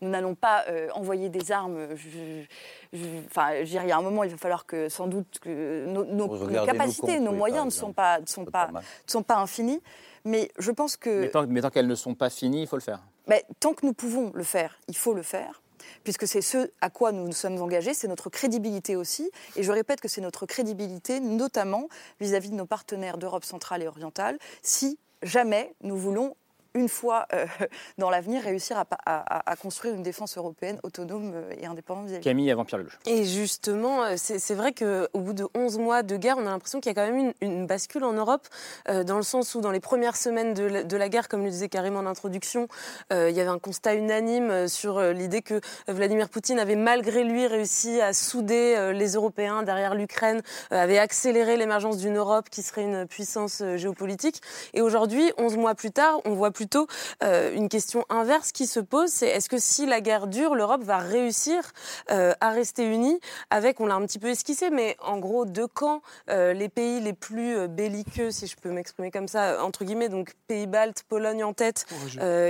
S16: Nous n'allons pas envoyer des armes. Je, enfin, il y a un moment, il va falloir que, sans doute, que nos, capacités, nos moyens ne sont pas, sont pas, sont pas infinis. Mais je pense que.
S2: Mais tant, qu'elles ne sont pas finies, il faut le faire.
S16: Mais tant que nous pouvons le faire, il faut le faire puisque c'est ce à quoi nous nous sommes engagés, c'est notre crédibilité aussi. Et je répète que c'est notre crédibilité, notamment vis à -vis de nos partenaires d'Europe centrale et orientale, si jamais nous voulons une fois euh, (laughs) dans l'avenir, réussir à, construire une défense européenne autonome euh, et indépendante vis
S2: Camille, avant Pierre Lelouch.
S19: Et justement, euh, c'est vrai qu'au bout de 11 mois de guerre, on a l'impression qu'il y a quand même une, bascule en Europe, dans le sens où dans les premières semaines de la, guerre, comme le disait carrément en introduction, il y avait un constat unanime sur l'idée que Vladimir Poutine avait malgré lui réussi à souder les Européens derrière l'Ukraine, avait accéléré l'émergence d'une Europe qui serait une puissance géopolitique. Et aujourd'hui, 11 mois plus tard, on voit plutôt euh, une question inverse qui se pose, c'est est-ce que si la guerre dure, l'Europe va réussir euh, à rester unie avec, on l'a un petit peu esquissé, mais en gros deux camps, euh, les pays les plus belliqueux, si je peux m'exprimer comme ça, entre guillemets, donc pays baltes, Pologne en tête.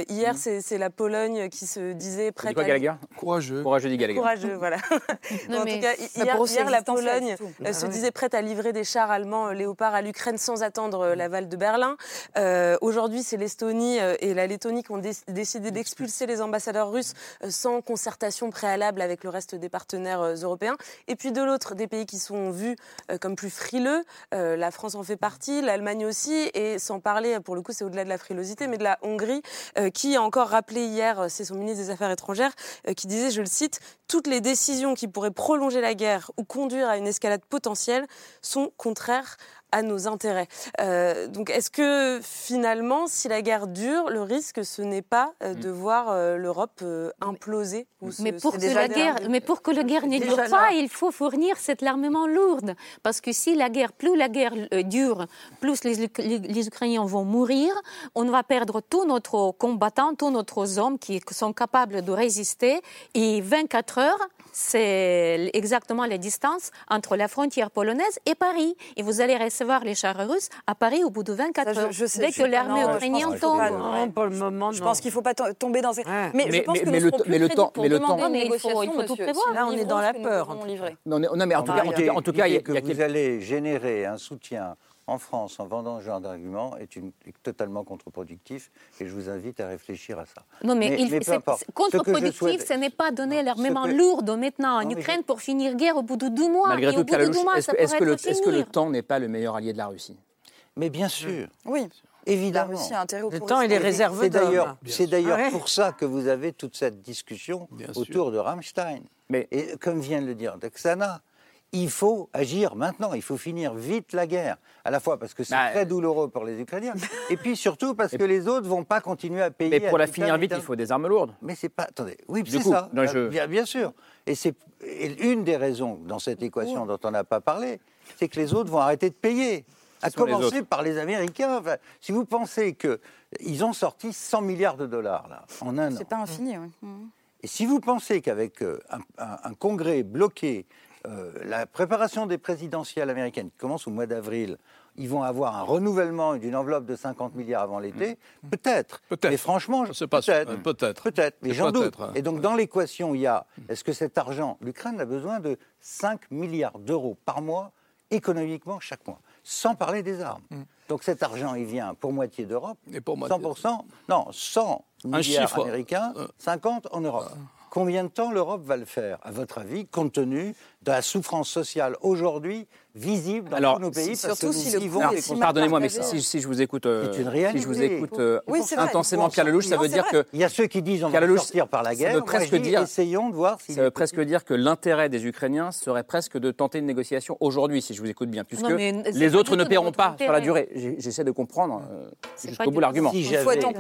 S19: hier, mmh. c'est la Pologne qui se disait prête
S2: quoi, à...
S3: Courageux.
S2: Courageux, dit Gallagher.
S19: Courageux, voilà. (laughs) en tout cas, hier, la Pologne se disait prête à livrer des chars allemands Léopard à l'Ukraine sans attendre l'aval de Berlin. Aujourd'hui, c'est l'Estonie euh, et la Lettonie qui ont décidé d'expulser les ambassadeurs russes euh, sans concertation préalable avec le reste des partenaires euh, européens. Et puis de l'autre, des pays qui sont vus comme plus frileux. La France en fait partie, l'Allemagne aussi, et sans parler, pour le coup, c'est au-delà de la frilosité, mais de la Hongrie, qui a encore rappelé hier, c'est son ministre des Affaires étrangères, qui disait, je le cite, toutes les décisions qui pourraient prolonger la guerre ou conduire à une escalade potentielle sont contraires à nos intérêts. Euh, donc est-ce que finalement, si la guerre dure, le risque, ce n'est pas euh, de mm. voir euh, l'Europe imploser
S18: mais, pour que la guerre, mais pour que la guerre ne dure pas, il faut fournir cet armement lourd. Parce que si la guerre, plus la guerre dure, plus les, les, Ukrainiens vont mourir, on va perdre tous nos combattants, tous nos hommes qui sont capables de résister. Et 24 heures, c'est exactement la distance entre la frontière polonaise et Paris. Et vous allez recevoir les chars russes à Paris au bout de 24 heures. Je, sais, Dès que l'armée ukrainienne tombe.
S16: le moment, je pense qu'il ne faut pas tomber dans ces. Mais,
S2: mais,
S16: je pense que
S2: mais,
S16: le,
S2: mais le temps,
S16: mais
S2: le temps.
S16: il faut, il faut tout prévoir.
S19: Là, on est dans la peur.
S2: Non, mais en tout cas, en tout cas, il y a
S15: que vous allez générer un soutien en France en vendant ce genre d'argument est, une, totalement contre-productif et je vous invite à réfléchir à ça.
S18: Non, mais, contre-productif, ce, n'est pas donner l'armement que... lourd maintenant en Ukraine pour finir guerre au bout de deux mois.
S2: Malgré tout, est-ce que, est que, le temps n'est pas le meilleur allié de la Russie?
S15: Mais bien sûr.
S16: Oui.
S15: Évidemment.
S16: La Russie a intérêt au
S19: le temps, il est réservé.
S15: C'est d'ailleurs pour ça que vous avez toute cette discussion autour de Rammstein. Mais... Et comme vient de le dire Dexana, il faut agir maintenant, il faut finir vite la guerre. À la fois parce que c'est bah, très douloureux pour les Ukrainiens, (laughs) et puis surtout parce que les autres vont pas continuer à payer.
S2: Mais pour la finir vite, il faut des armes lourdes.
S15: Mais c'est pas. Attendez, oui, c'est ça. bien, bien, sûr. Et c'est une des raisons dans cette équation dont on n'a pas parlé, c'est que les autres vont arrêter de payer. À commencer par les Américains. si vous pensez qu'ils ont sorti 100 milliards de dollars là, en un an.
S16: C'est pas infini, oui.
S15: Et si vous pensez qu'avec euh, un, congrès bloqué, euh, la préparation des présidentielles américaines qui commence au mois d'avril, ils vont avoir un renouvellement d'une enveloppe de 50 milliards avant l'été mmh. Peut-être.
S4: Peut-être.
S15: Mais franchement,
S4: je peut-être. Peut-être.
S15: Peut-être. Mais j'en doute. Hein. Et donc, dans l'équation, il y a est-ce que cet argent, l'Ukraine a besoin de 5 milliards d'euros par mois économiquement chaque mois, sans parler des armes? Mmh. Donc cet argent, il vient pour moitié d'Europe, 100%, non, 100 milliards américains, 50 en Europe. Combien de temps l'Europe va le faire, à votre avis, compte tenu de la souffrance sociale aujourd'hui visible dans
S2: Alors,
S15: tous nos pays
S16: surtout parce que si le vivons
S2: Pardonnez-moi, mais si, si, je vous écoute, euh, si je vous écoute euh,
S16: oui,
S2: intensément, Pierre Lelouch, ça veut dire que
S15: il y a ceux qui disent on va
S2: Lelouch,
S15: sortir par la guerre.
S2: Ça veut presque dire,
S15: essayons de voir.
S2: Ça veut presque dire que l'intérêt des Ukrainiens serait presque de tenter une négociation aujourd'hui, si je vous écoute bien, puisque
S18: Non, mais
S2: les autres ne paieront pas sur la durée. J'essaie de comprendre euh, jusqu'au bout l'argument.
S15: Si
S16: Il faut être en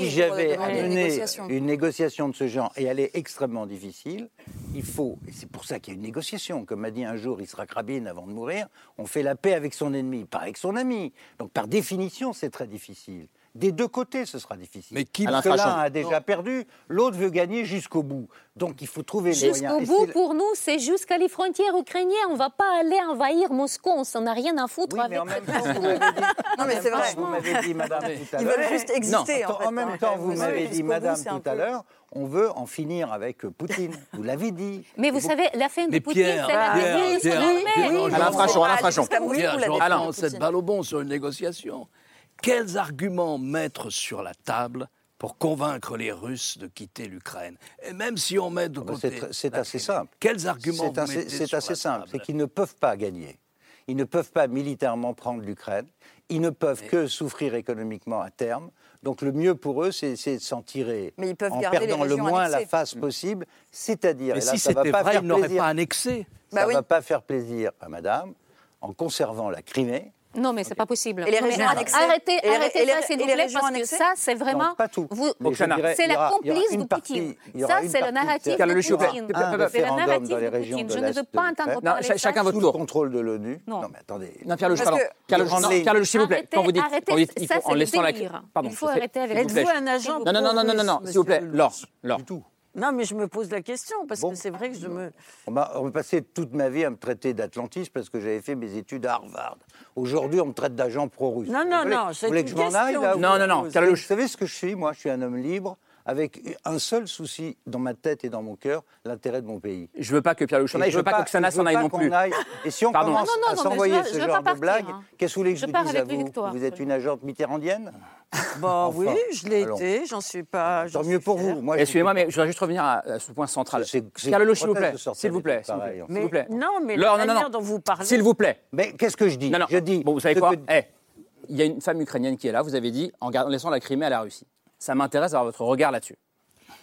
S15: j'avais- si
S16: négociation.
S15: une négociation de ce genre, et elle est extrêmement difficile, il faut, et c'est pour ça qu'il y a une négociation, comme m'a dit un jour Isaac Rabin avant de mourir, on fait la paix avec son ennemi, pas avec son ami. Donc par définition, c'est très difficile. Des deux côtés, ce sera difficile.
S3: Mais qui-
S2: Alain
S15: l'un a déjà perdu, l'autre veut gagner jusqu'au bout. Donc il faut trouver les moyens.
S18: Jusqu'au bout, pour nous, c'est jusqu'à les frontières ukrainiennes. On ne va pas aller envahir Moscou. On n'en a rien à foutre
S15: Oui,
S18: avec
S15: mais en même temps, vous m'avez dit, (laughs)
S16: Non, mais c'est vrai.
S15: vous m'avez dit, madame, tout à
S16: Ils
S15: l'heure.
S16: veulent juste exister,
S15: Non,
S16: en fait,
S15: même
S16: hein.
S15: temps, vous m'avez dit, madame, tout à l'heure, on veut en finir avec Poutine. Vous l'avez dit.
S18: Mais vous savez, la fin de
S3: Mais
S18: Poutine, c'est la
S3: Pierre,
S18: fin de
S3: Pierre, Pierre,
S2: Alain Frachon, Alain Frachon.
S3: reprends cette balle au bon sur une négociation. Quels arguments mettre sur la table pour convaincre les Russes de quitter l'Ukraine? Et même si on met de
S15: Ah bah,
S3: côté...
S15: c'est assez simple.
S3: Quels arguments
S15: C'est
S3: vous
S15: assez,
S3: mettez
S15: c'est
S3: sur
S15: assez
S3: la
S15: simple.
S3: table?
S15: C'est qu'ils ne peuvent pas gagner. Ils ne peuvent pas militairement prendre l'Ukraine. Ils ne peuvent que souffrir économiquement à terme. Donc le mieux pour eux, c'est c'est de s'en tirer
S16: Mais ils peuvent
S15: en
S16: garder les
S15: perdant le moins la face possible. C'est-à-dire,
S3: Mais
S15: et là,
S3: si
S15: ça va pas
S3: vrai,
S15: faire
S3: ils n'auraient
S15: plaisir.
S3: pas annexé.
S16: Bah
S15: ça
S16: oui.
S15: va pas faire plaisir à Madame en conservant la Crimée.
S18: Non, mais c'est pas possible.
S16: Et les régions annexées
S18: Arrêtez,
S16: Et
S18: arrêtez
S16: et
S18: ça, s'il vous plaît, parce que ça, c'est vraiment.
S15: Non, pas tout.
S18: Vous, c'est la complice de Poutine. Ça, c'est le narratif
S2: Pierre
S18: de
S2: Lelouch, s'il vous plaît.
S18: Poutine.
S15: Un
S18: C'est le narratif
S15: dans les
S18: de
S15: régions
S18: Poutine. Je ne veux pas entendre parler de ça.
S2: chacun votre
S15: Sous
S2: tour.
S15: le contrôle de l'ONU.
S18: Non.
S15: mais attendez.
S2: Non, Pierre Lelouch, pardon. Pierre Lelouch, s'il vous plaît.
S18: Arrêtez,
S2: Quand vous dites, il
S18: ça,
S2: faut
S18: c'est
S2: en
S18: le
S2: laissant la. Pardon,
S18: Il faut arrêter avec.
S17: Êtes-vous un agent
S2: Non, non, non, non, non, non, s'il vous plaît, Laure, Laure.
S17: Non, mais je me pose la question, parce
S15: Bon.
S17: que c'est vrai que je me...
S15: On m'a passé toute ma vie à me traiter d'atlantiste parce que j'avais fait mes études à Harvard. Aujourd'hui, on me traite d'agent pro-russe.
S17: Non, non, non,
S15: Vous
S17: c'est
S15: voulez
S17: une
S15: que je m'en aille
S17: question.
S15: là
S2: Non, non, non.
S15: Vous savez ce que je suis Moi, je suis un homme libre avec un seul souci dans ma tête et dans mon cœur, l'intérêt de mon pays.
S2: Je veux pas que Pierre Lelouch s'en
S15: Et
S2: aille, je veux pas que Oksana s'en aille non plus.
S15: aille- Et si on
S2: Pardon.
S15: commence
S18: Non, non, non,
S15: à s'envoyer ce genre de blagues,
S18: hein.
S15: qu'est-ce que vous voulez que
S18: Je
S15: je vous dise à
S18: avec
S15: vous
S18: Victoire,
S15: Vous êtes une agente mitterrandienne?
S17: Bon,
S15: Enfin,
S17: oui, je l'ai été, j'en suis pas...
S15: Tant
S17: suis
S15: mieux pour
S17: fière.
S15: vous. Moi, je
S2: Excusez-moi, mais je voudrais juste revenir à, à ce point central. Pierre Lelouch, s'il vous plaît. S'il vous plaît, s'il vous plaît.
S17: non, mais la manière
S2: non.
S17: dont vous parlez...
S2: S'il vous plaît.
S15: Mais qu'est-ce que je dis?
S2: Non, non.
S15: Je dis.
S2: Bon, vous savez quoi?
S15: que-
S2: Eh, Il y a une femme ukrainienne qui est là, vous avez dit, en laissant la Crimée à la Russie. Ça m'intéresse d'avoir votre regard là-dessus.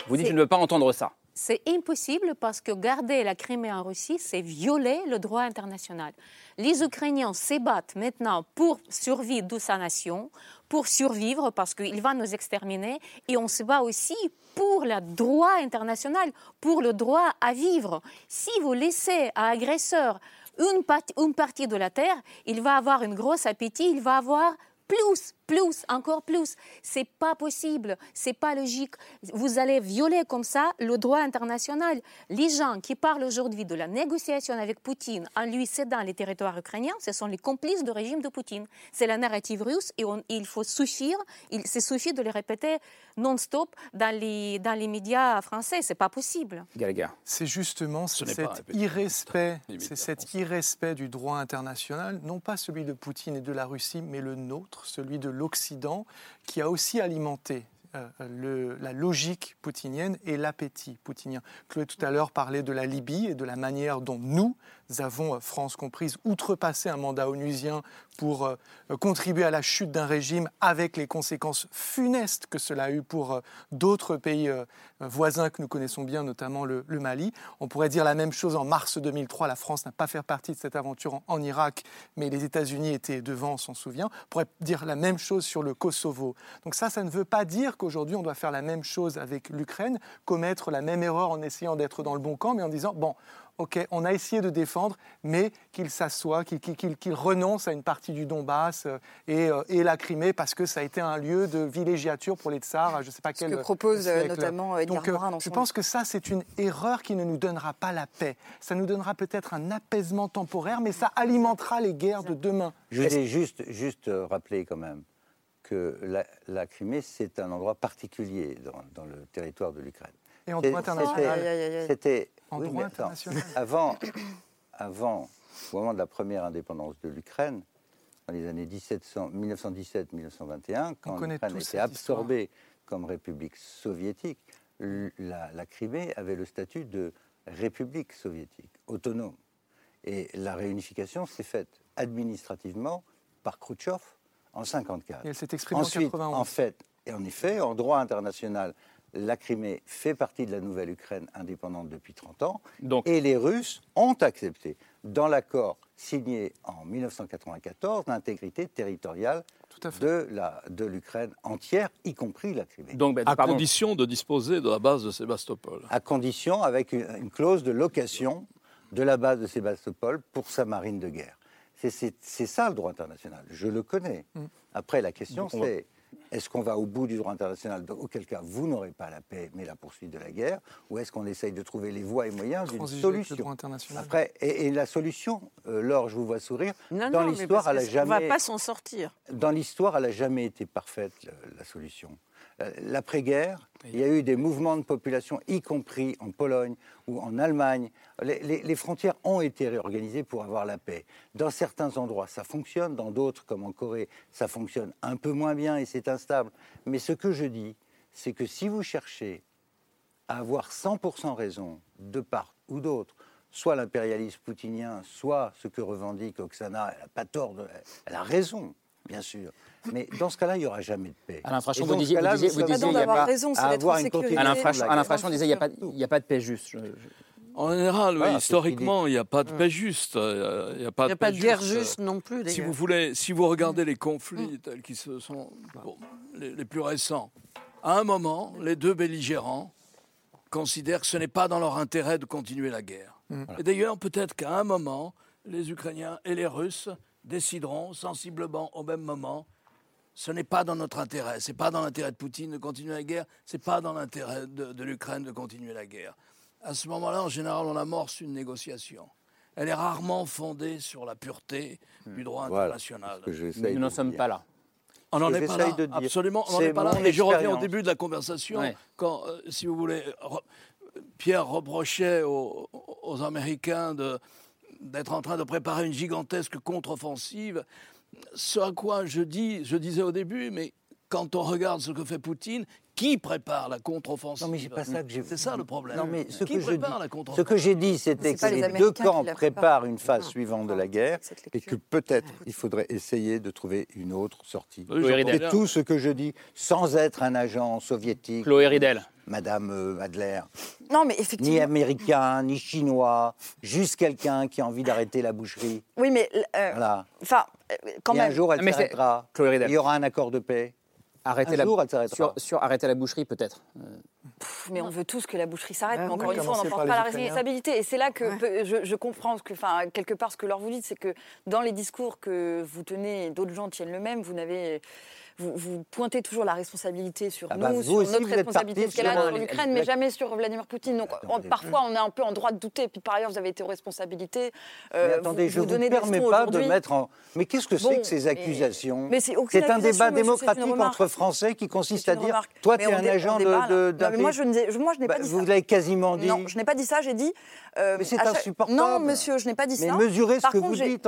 S2: Vous dites,
S18: C'est-
S2: je ne veux pas entendre ça.
S18: C'est impossible parce que garder la Crimée en Russie, c'est violer le droit international. Les Ukrainiens se battent maintenant pour survivre de sa nation, pour survivre parce qu'il va nous exterminer, et on se bat aussi pour le droit international, pour le droit à vivre. Si vous laissez à agresseur une, partie- une partie de la terre, il va avoir un gros appétit, il va avoir plus, plus, encore plus. C'est pas possible, c'est pas logique. Vous allez violer comme ça le droit international. Les gens qui parlent aujourd'hui de la négociation avec Poutine en lui cédant les territoires ukrainiens, ce sont les complices du régime de Poutine. C'est la narrative russe et on- il faut suffire, il, c'est suffit de le répéter non-stop dans les, dans les médias français. C'est pas possible.
S2: Gallagher.
S14: C'est justement
S3: Ce n'est
S14: cet irrespect, c'est cet irrespect du droit international, non pas celui de Poutine et de la Russie, mais le nôtre, celui de l'Occident, qui a aussi alimenté euh, le- la logique poutinienne et l'appétit poutinien. Chloé tout à l'heure parlait de la Libye et de la manière dont nous avons, euh, France comprise, outrepassé un mandat onusien pour euh, euh, contribuer à la chute d'un régime avec les conséquences funestes que cela a eu pour d'autres pays voisins que nous connaissons bien, notamment le, Mali. On pourrait dire la même chose en mars 2003. La France n'a pas fait partie de cette aventure en, en Irak, mais les États-Unis étaient devant, on s'en souvient. On pourrait dire la même chose sur le Kosovo. Donc ça, ça ne veut pas dire qu'aujourd'hui on doit faire la même chose avec l'Ukraine, commettre la même erreur en essayant d'être dans le bon camp, mais en disant, bon, OK, on a essayé de défendre, mais qu'il s'assoie, qu'il qu'il- qu'il renonce à une partie du Donbass euh, et, euh, et la Crimée parce que ça a été un lieu de villégiature pour les tsars, je ne sais pas
S16: Ce
S14: quel
S16: que propose euh,
S14: siècle.
S16: notamment Edgar
S14: Donc,
S16: Morin dans
S14: je
S16: son
S14: pense que ça, c'est une erreur qui ne nous donnera pas la paix. Ça nous donnera peut-être un apaisement temporaire, mais ça alimentera les guerres de demain.
S15: Je voulais juste, juste rappeler quand même que la, la Crimée, c'est un endroit particulier dans, dans le territoire de l'Ukraine.
S14: Et en droit international.
S15: c'était-.
S14: En
S15: oui,
S14: droit
S15: attends. Avant, (coughs) avant, au moment de la première indépendance de l'Ukraine, dans les années 1700 1917-1921, quand l'Ukraine était absorbée comme république soviétique, la, Crimée avait le statut de république soviétique, autonome. Et la réunification s'est faite administrativement par Khrouchtchev en 1954.
S14: Et elle s'est exprimée
S15: Ensuite,
S14: en
S15: En fait, et en effet, en droit international, la Crimée fait partie de la nouvelle Ukraine indépendante depuis 30 ans. Et les Russes ont accepté, dans l'accord signé en 1994, l'intégrité territoriale de l'Ukraine entière, y compris la Crimée.
S4: Donc, ben, à condition de disposer de la base de Sébastopol.
S15: À condition, avec une, clause de location de la base de Sébastopol pour sa marine de guerre. C'est ça le droit international. Je le connais. Mm. Après, la question, c'est est-ce qu'on va au bout du droit international? Auquel cas, vous n'aurez pas la paix, mais la poursuite de la guerre Ou est-ce qu'on essaye de trouver les voies et moyens d'une solution? Après, et, la solution, euh, Laure, je vous vois sourire, dans l'histoire, elle n'a jamais...
S17: On ne va pas s'en sortir.
S15: Dans l'histoire, elle n'a jamais été parfaite, la solution. Euh, l'après-guerre, il y a eu des mouvements de population, y compris en Pologne ou en Allemagne. Les, frontières ont été réorganisées pour avoir la paix. Dans certains endroits, ça fonctionne, dans d'autres, comme en Corée, ça fonctionne un peu moins bien et c'est instable. Mais ce que je dis, c'est que si vous cherchez à avoir 100% raison de part ou d'autre, soit l'impérialisme poutinien, soit ce que revendique Oksana, elle n'a pas tort, elle a raison, bien sûr. Mais dans ce cas-là, il n'y aura jamais de paix.
S2: Alain Frachon, vous disiez, vous disiez, vous disiez il n'y a pas raison, à avoir une Alain Frachon, disait, il n'y a, pas de paix juste.
S4: En général, oui, historiquement, il n'y a pas de paix juste. Il n'y a pas,
S17: de, guerre juste non plus.
S4: Si vous voulez, si vous regardez les conflits tels qu'ils se sont les, plus récents, à un moment, les deux belligérants considèrent que ce n'est pas dans leur intérêt de continuer la guerre. Mm. Et d'ailleurs, peut-être qu'à un moment, les Ukrainiens et les Russes décideront sensiblement au même moment ce n'est pas dans notre intérêt. Ce n'est pas dans l'intérêt de Poutine de continuer la guerre. Ce n'est pas dans l'intérêt de, l'Ukraine de continuer la guerre. À ce moment-là, en général, on amorce une négociation. Elle est rarement fondée sur la pureté du droit international.
S2: Nous n'en sommes pas là.
S4: On n'en est pas là. Absolument, on n'en est pas là. Et je reviens au début de la conversation, quand, euh, si vous voulez, Pierre reprochait aux, aux Américains d'être en train de préparer une gigantesque contre-offensive ce à quoi je dis, je disais au début, mais quand on regarde ce que fait Poutine, qui prépare la contre-offensive?
S15: Non, mais c'est pas ça que j'ai.
S4: C'est ça le problème.
S15: Non, mais ce qui que prépare la contre Ce que j'ai dit, c'était que les, deux camps préparent une phase suivante de la guerre et que peut-être il faudrait essayer de trouver une autre sortie. C'est tout ce que je dis, sans être un agent soviétique.
S2: Chloé Ridel.
S15: Madame euh, Adler.
S16: Non, mais effectivement.
S15: Ni américain, ni chinois, juste quelqu'un qui a envie d'arrêter la boucherie.
S16: Oui, mais. Euh, voilà. Enfin, euh, quand même.
S15: un jour, elle s'arrêtera. Il y aura un accord de paix.
S2: Arrêter la, sur, arrêter la boucherie, peut-être.
S16: mais on veut tous que la boucherie s'arrête. mais encore une fois, on n'en porte pas la responsabilité. Et c'est là que je, je, comprends que, enfin, quelque part, ce que leur vous dites, c'est que dans les discours que vous tenez, d'autres gens tiennent le même, vous n'avez vous, pointez toujours la responsabilité sur ah bah, nous, sur notre responsabilité qu'elle a sur l'Ukraine, mais jamais sur Vladimir Poutine. Donc parfois, on est un peu en droit de douter. Puis par ailleurs, vous avez été aux responsabilités.
S15: Euh, attendez, je ne vous, permets pas de mettre en. Mais qu'est-ce que c'est que ces accusations C'est un débat démocratique entre Français qui consiste à dire toi, tu es un agent de.
S16: mais moi, je n'ai pas bah, dit
S15: ça. Vous l'avez quasiment dit.
S16: Non, je n'ai pas dit ça. J'ai dit.
S15: Euh, mais c'est insupportable.
S16: Non, monsieur, je n'ai pas dit ça.
S15: Mais mesurez ce que vous dites.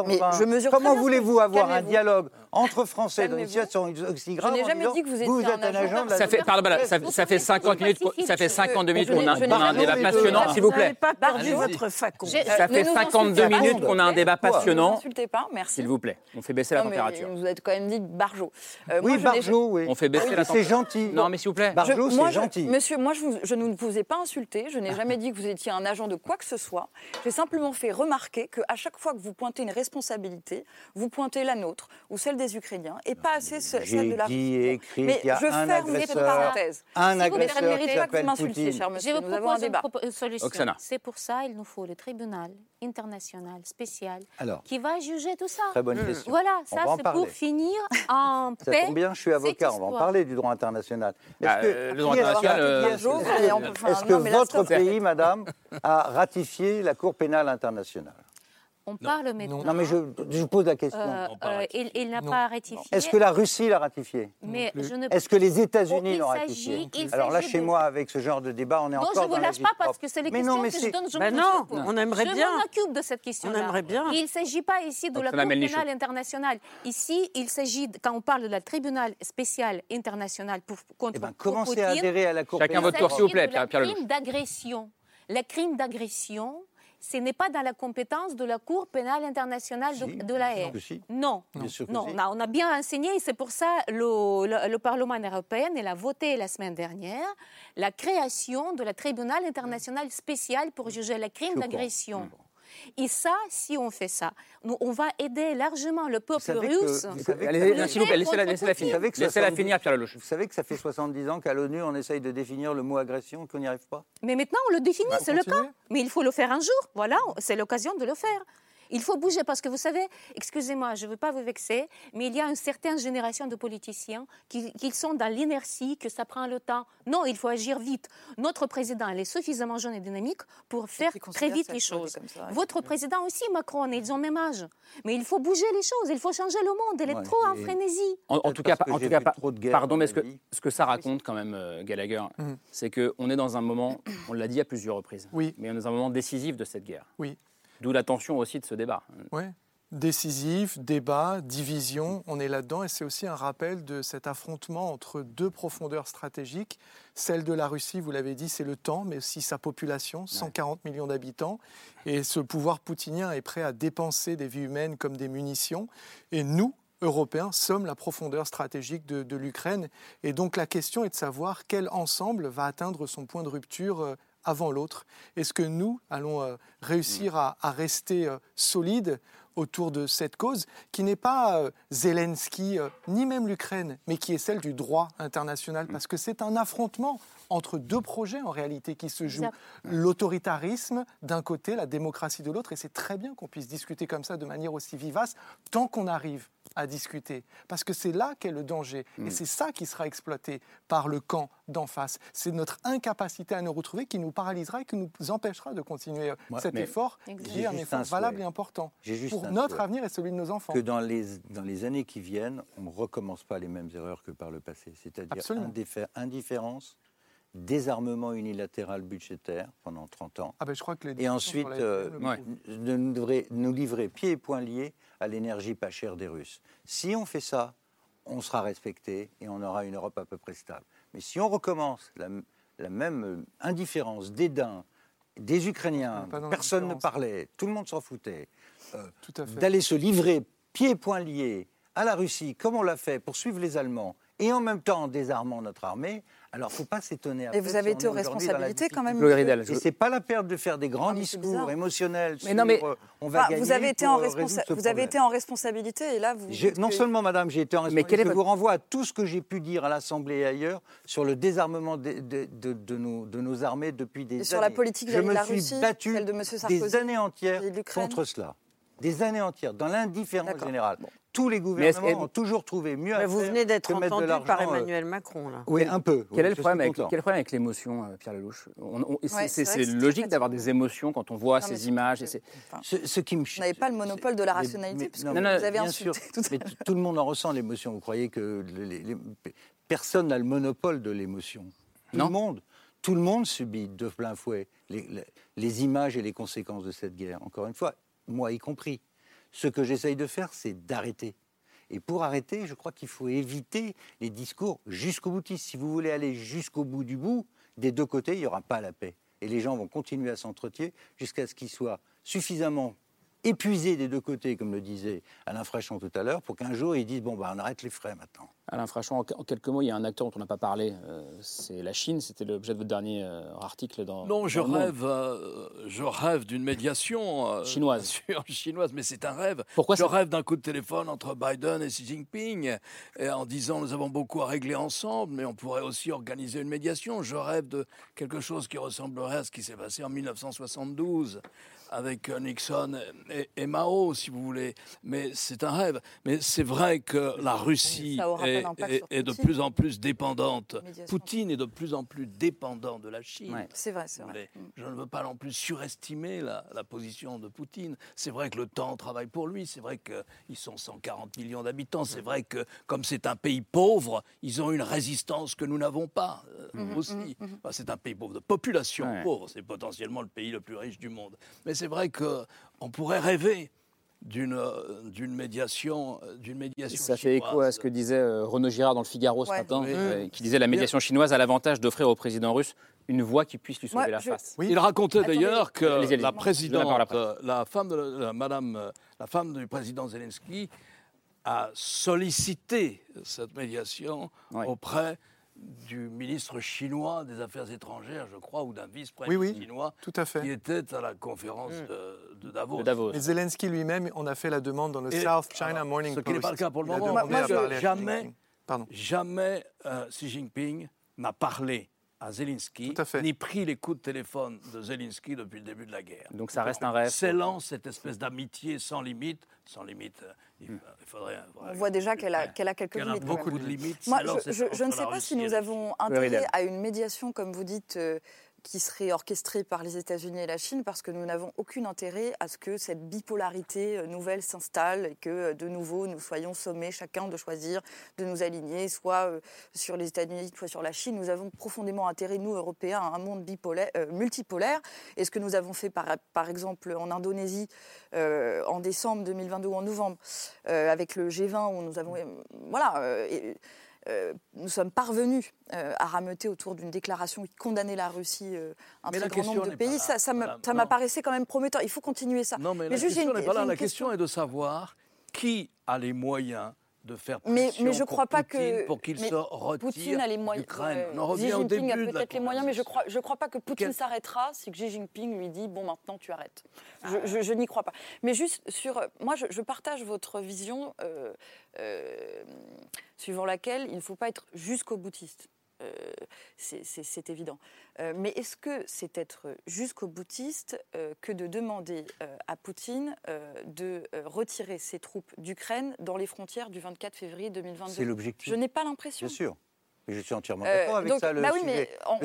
S15: Comment voulez-vous avoir un dialogue entre Français dans une situation aussi grave
S16: Je n'ai jamais dit que vous étiez un agent
S2: ça fait, pardon, ça, fait 50 minutes, ça fait 52 minutes qu'on a, un débat passionnant, s'il vous plaît.
S17: pas perdu votre facon.
S2: Ça fait 52 minutes qu'on a un débat passionnant.
S16: N'insultez pas, merci.
S2: S'il vous plaît, on fait baisser la température.
S16: Vous êtes quand même dit Barjo.
S15: Euh, oui, Barjo, oui.
S2: On fait baisser la température.
S15: C'est gentil.
S2: Non, mais s'il vous plaît.
S15: Barjo, c'est gentil.
S16: Monsieur, moi, je ne vous ai pas insulté. Je n'ai jamais dit que vous étiez un agent de quoi que ce soit. J'ai simplement fait remarquer qu'à chaque fois que vous pointez une responsabilité, vous pointez la nôtre ou celle des Ukrainiens et pas assez celle de la
S15: Russie. Mais je ferme les parenthèses. Un si agresseur méritez pas que vous
S18: cher monsieur. Je vous propose une, solution. C'est pour ça il nous faut le tribunal international spécial qui va juger tout ça.
S15: Très bonne mmh. question.
S18: Voilà, ça c'est pour finir (laughs) en paix.
S15: Ça tombe bien, je suis avocat, on va en parler du droit international.
S2: Est-ce que, euh, le droit international,
S15: est-ce que votre pays, madame, a ratifié la Cour pénale internationale
S18: On parle maintenant.
S15: Non, mais je, je pose la question. Euh,
S18: euh, il, n'a pas ratifié.
S15: Est-ce que la Russie l'a ratifié
S18: mais
S15: Est-ce que les États-Unis l'ont ratifié Alors là, chez moi, avec ce genre de débat, on est encore dans
S18: Non, je ne vous lâche pas parce que c'est les questions que je donne. Je
S17: ben non, on aimerait bien.
S18: Je m'occupe de cette question-là.
S17: On aimerait bien.
S18: Il ne s'agit pas ici de la Cour pénale internationale. Ici, il s'agit, quand on parle de la tribunal spécial international pour, contre
S15: eh ben, Commencez à adhérer à la Cour pénale.
S2: Chacun votre tour, s'il vous plaît, Pierre
S18: crime d'agression. Le crime d'agression ce n'est pas dans la compétence de la Cour pénale internationale de, la haie. Non, non, on a bien enseigné et c'est pour ça que le, Parlement européen a voté la semaine dernière la création de la tribunal international spécial pour juger les crimes d'agression. Et ça, si on fait ça, nous, on va aider largement le peuple russe.
S2: Laissez-la finir. Laissez-la finir, Pierre Lelouch.
S15: Vous savez que ça fait 70 ans qu'à l'ONU, on essaye de définir le mot agression et qu'on n'y arrive pas
S18: Mais maintenant, on le définit, bah, c'est le cas. Mais il faut le faire un jour. Voilà, c'est l'occasion de le faire. Il faut bouger parce que vous savez, excusez-moi, je ne veux pas vous vexer, mais il y a une certaine génération de politiciens qui, sont dans l'inertie, que ça prend le temps. Non, il faut agir vite. Notre président, il est suffisamment jeune et dynamique pour faire très vite les choses. Votre président aussi, Macron, ils ont le même âge. Mais il faut bouger les choses, il faut changer le monde. Il est trop en frénésie.
S2: En, tout cas, en tout cas pardon, mais ce que, ce que ça raconte quand même, euh, Gallagher, mm. c'est qu'on est dans un moment, on l'a dit à plusieurs reprises,
S14: oui.
S2: mais on est dans un moment décisif de cette guerre.
S14: Oui.
S2: D'où l'attention aussi de ce débat.
S14: Oui. Décisif, débat, division, on est là-dedans et c'est aussi un rappel de cet affrontement entre deux profondeurs stratégiques. Celle de la Russie, vous l'avez dit, c'est le temps, mais aussi sa population, 140 millions d'habitants. Et ce pouvoir poutinien est prêt à dépenser des vies humaines comme des munitions. Et nous, Européens, sommes la profondeur stratégique de, de l'Ukraine. Et donc la question est de savoir quel ensemble va atteindre son point de rupture euh, avant l'autre. Est-ce que nous allons euh, réussir à, rester euh, solides autour de cette cause qui n'est pas euh, Zelensky ni même l'Ukraine, mais qui est celle du droit international? Parce que c'est un affrontement entre deux projets en réalité qui se jouent. L'autoritarisme d'un côté, la démocratie de l'autre, et c'est très bien qu'on puisse discuter comme ça de manière aussi vivace tant qu'on arrive à discuter. Parce que c'est là qu'est le danger. Et mm. c'est ça qui sera exploité par le camp d'en face. C'est notre incapacité à nous retrouver qui nous paralysera et qui nous empêchera de continuer euh, cet effort, qui est un effort valable et important pour notre avenir et celui de nos enfants.
S15: Que dans les, dans les années qui viennent, on ne recommence pas les mêmes erreurs que par le passé. C'est-à-dire indifférence, désarmement unilatéral budgétaire pendant 30 ans.
S14: Ah ben je crois que
S15: et ensuite, euh, nous, nous livrer pieds et poings liés à l'énergie pas chère des Russes. Si on fait ça, on sera respecté et on aura une Europe à peu près stable. Mais si on recommence la, même euh, indifférence, dédain des Ukrainiens, personne ne parlait, tout le monde s'en foutait, euh, d'aller se livrer pieds et poings liés à la Russie, comme on l'a fait pour suivre les Allemands, et en même temps en désarmant notre armée, alors, il ne faut pas s'étonner.
S16: Et vous avez été aux responsabilités quand même.
S15: Et c'est pas la perte de faire des grands discours émotionnels mais non, mais... Euh, on va gagner
S16: vous avez été en euh, vous avez été en responsabilité et là vous.
S15: Non seulement, Madame, j'ai été en responsabilité. Mais je vous renvoie à tout ce que j'ai pu dire à l'Assemblée et ailleurs sur le désarmement de, de, de, nos, de nos, armées depuis des et années.
S16: Sur la politique
S15: me
S16: la Russie,
S15: battu
S16: de M. Sarkozy,
S15: des années entières contre cela des années entières, dans l'indifférence générale tous les gouvernements ont toujours trouvé mieux à faire
S17: Vous venez d'être entendu par
S15: euh,
S17: Emmanuel Macron, là.
S15: Oui, un peu.
S2: Quel, est, le problème avec, quel problème avec l'émotion, euh, Pierre Lelouch? C'est logique d'avoir des émotions quand on voit ces images. Et
S15: ce, qui me...
S16: Vous n'avez pas le monopole de la rationalité, puisque vous avez insulté
S15: tout mais tout le monde en ressent l'émotion. Vous croyez que personne n'a le monopole de l'émotion Tout le monde tout le monde subit de plein fouet les, images et les conséquences de cette guerre, encore une fois, moi y compris. Ce que j'essaye de faire, c'est d'arrêter. Et pour arrêter, je crois qu'il faut éviter les discours jusqu'au boutiste. Si vous voulez aller jusqu'au bout du bout, des deux côtés, il n'y aura pas la paix. Et les gens vont continuer à s'entretenir jusqu'à ce qu'ils soient suffisamment épuisés des deux côtés, comme le disait Alain Frachon tout à l'heure, pour qu'un jour ils disent bon, bah, on arrête les frais maintenant.
S2: Alain Frachon, en quelques mots, il y a un acteur dont on n'a pas parlé, euh, c'est la Chine. C'était l'objet de votre dernier euh, article dans.
S3: Non, je, rêve, euh, je rêve d'une médiation (laughs)
S2: chinoise. (laughs)
S3: chinoise, mais c'est un rêve.
S2: Pourquoi
S3: Je rêve d'un coup de téléphone entre Biden et Xi Jinping, et en disant nous avons beaucoup à régler ensemble, mais on pourrait aussi organiser une médiation. Je rêve de quelque chose qui ressemblerait à ce qui s'est passé en 1972 avec Nixon et, Mao, si vous voulez. Mais c'est un rêve. Mais c'est vrai que la Russie est
S4: est, est, de plus en plus dépendante. Poutine est de plus en plus dépendant de la Chine.
S16: C'est vrai, c'est vrai. Mm.
S4: Je ne veux pas non plus surestimer la, position de Poutine. C'est vrai que le temps travaille pour lui. C'est vrai qu'ils sont 140 millions d'habitants. C'est vrai que comme c'est un pays pauvre, ils ont une résistance que nous n'avons pas euh, mm-hmm, aussi. C'est un pays pauvre de population pauvre. C'est potentiellement le pays le plus riche du monde. Mais c'est vrai qu'on pourrait rêver d'une d'une médiation d'une médiation
S2: ça fait écho à ce que disait euh, Renaud Girard dans le Figaro ce matin euh, qui disait la médiation chinoise a l'avantage d'offrir au président russe une voix qui puisse lui sauver la face.
S4: Il racontait d'ailleurs que la présidente la, femme de madame la femme du président Zelensky a sollicité cette médiation auprès du ministre chinois des Affaires étrangères, je crois, ou d'un vice-président chinois,
S14: tout à fait.
S4: qui était à la conférence mm. de, Davos.
S14: de, Zelensky lui-même, on a fait la demande dans le South China Morning Post.
S4: Ce qui n'est pas le cas pour le moment. jamais, jamais euh, Xi Jinping n'a parlé à Zelensky, ni pris les coups de téléphone de Zelensky depuis le début de la guerre.
S2: Donc ça reste un rêve.
S4: Scellant cette espèce d'amitié sans limite, sans limite, euh, il, faudrait.
S16: On voit déjà qu'elle a, qu'elle a quelques
S4: limites.
S16: A
S4: beaucoup de limites.
S16: Moi, je, ne sais pas si nous avons intérêt à une médiation, comme vous dites, euh, qui serait orchestrée par les États-Unis et la Chine, parce que nous n'avons aucun intérêt à ce que cette bipolarité euh, nouvelle s'installe et que euh, de nouveau nous soyons sommés chacun de choisir de nous aligner, soit euh, sur les États-Unis, soit sur la Chine. Nous avons profondément intérêt, nous Européens, à un monde multipolaire. Et ce que nous avons fait par, par exemple en Indonésie en décembre 2022 ou en novembre, avec le G20, où nous avons. voilà. Euh, nous sommes parvenus euh, à rameuter autour d'une déclaration qui condamnait la Russie euh, un très grand nombre de pays. Ça, ça m'apparaissait quand même prometteur. Il faut continuer ça.
S4: Non, mais, la question n'est pas là. La question est de savoir qui a les moyens de faire pression
S16: mais, mais je crois
S4: pas
S16: que
S4: pour qu'il se retire Poutine a les moyens.
S16: Xi Jinping a peut-être les moyens, mais je crois je crois pas que Poutine s'arrêtera si Xi Jinping lui dit bon maintenant tu arrêtes. Je, je, n'y crois pas. Mais juste sur moi je, partage votre vision euh, euh, suivant laquelle il ne faut pas être jusqu'au boutiste. Euh, c'est évident. Euh, mais est-ce que c'est être jusqu'au boutiste euh, que de demander à Poutine de retirer ses troupes d'Ukraine dans les frontières du 24 février 2022
S15: C'est l'objectif.
S16: Je n'ai pas l'impression.
S15: Bien sûr. je suis entièrement d'accord avec ça. Le bah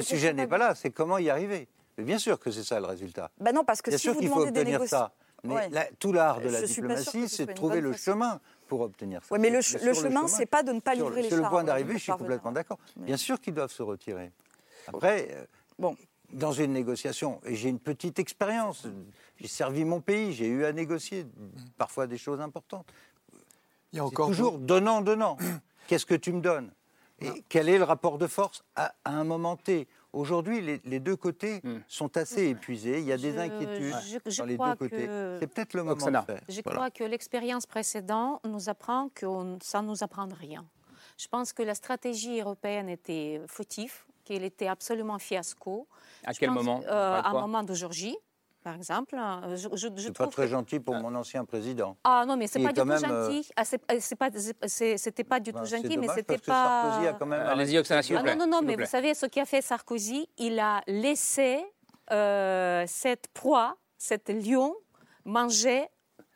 S15: sujet, n'est pas là, c'est comment y arriver. Mais bien sûr que c'est ça le résultat.
S16: Bah non, parce que
S15: bien
S16: si sûr
S15: qu'il faut obtenir ça. Mais tout l'art de la diplomatie, c'est de trouver le chemin pour obtenir ça.
S16: Oui, mais le, chemin, c'est pas de ne pas livrer les chars.
S15: C'est le point d'arrivée, je suis complètement d'accord. Bien sûr qu'ils doivent se retirer. Après, euh, bon. dans une négociation, et j'ai une petite expérience, j'ai servi mon pays, j'ai eu à négocier parfois des choses importantes. Il y a encore toujours donnant, donnant. Qu'est-ce que tu me donnes? Et quel est le rapport de force? À un moment T Aujourd'hui, les, deux côtés hmm. sont assez épuisés. Il y a des inquiétudes dans les deux côtés. C'est peut-être le moment de faire.
S18: Je crois que l'expérience précédente nous apprend que ça ne nous apprend rien. Je pense que la stratégie européenne était fautive, qu'elle était absolument fiasco.
S2: À quel moment?
S18: Euh, À un moment de Georgie par exemple.
S15: Je, je, je pas très gentil pour mon ancien président.
S18: Ah non, mais c'est pas, du tout gentil. Ah, c'était pas du tout gentil, mais c'était pas.
S15: Sarkozy a quand même.
S2: Allez-y, Oksana, s'il vous
S18: plaît. non, non, non, mais vous savez ce qu'a fait Sarkozy Il a laissé euh, cette proie, cette lion, manger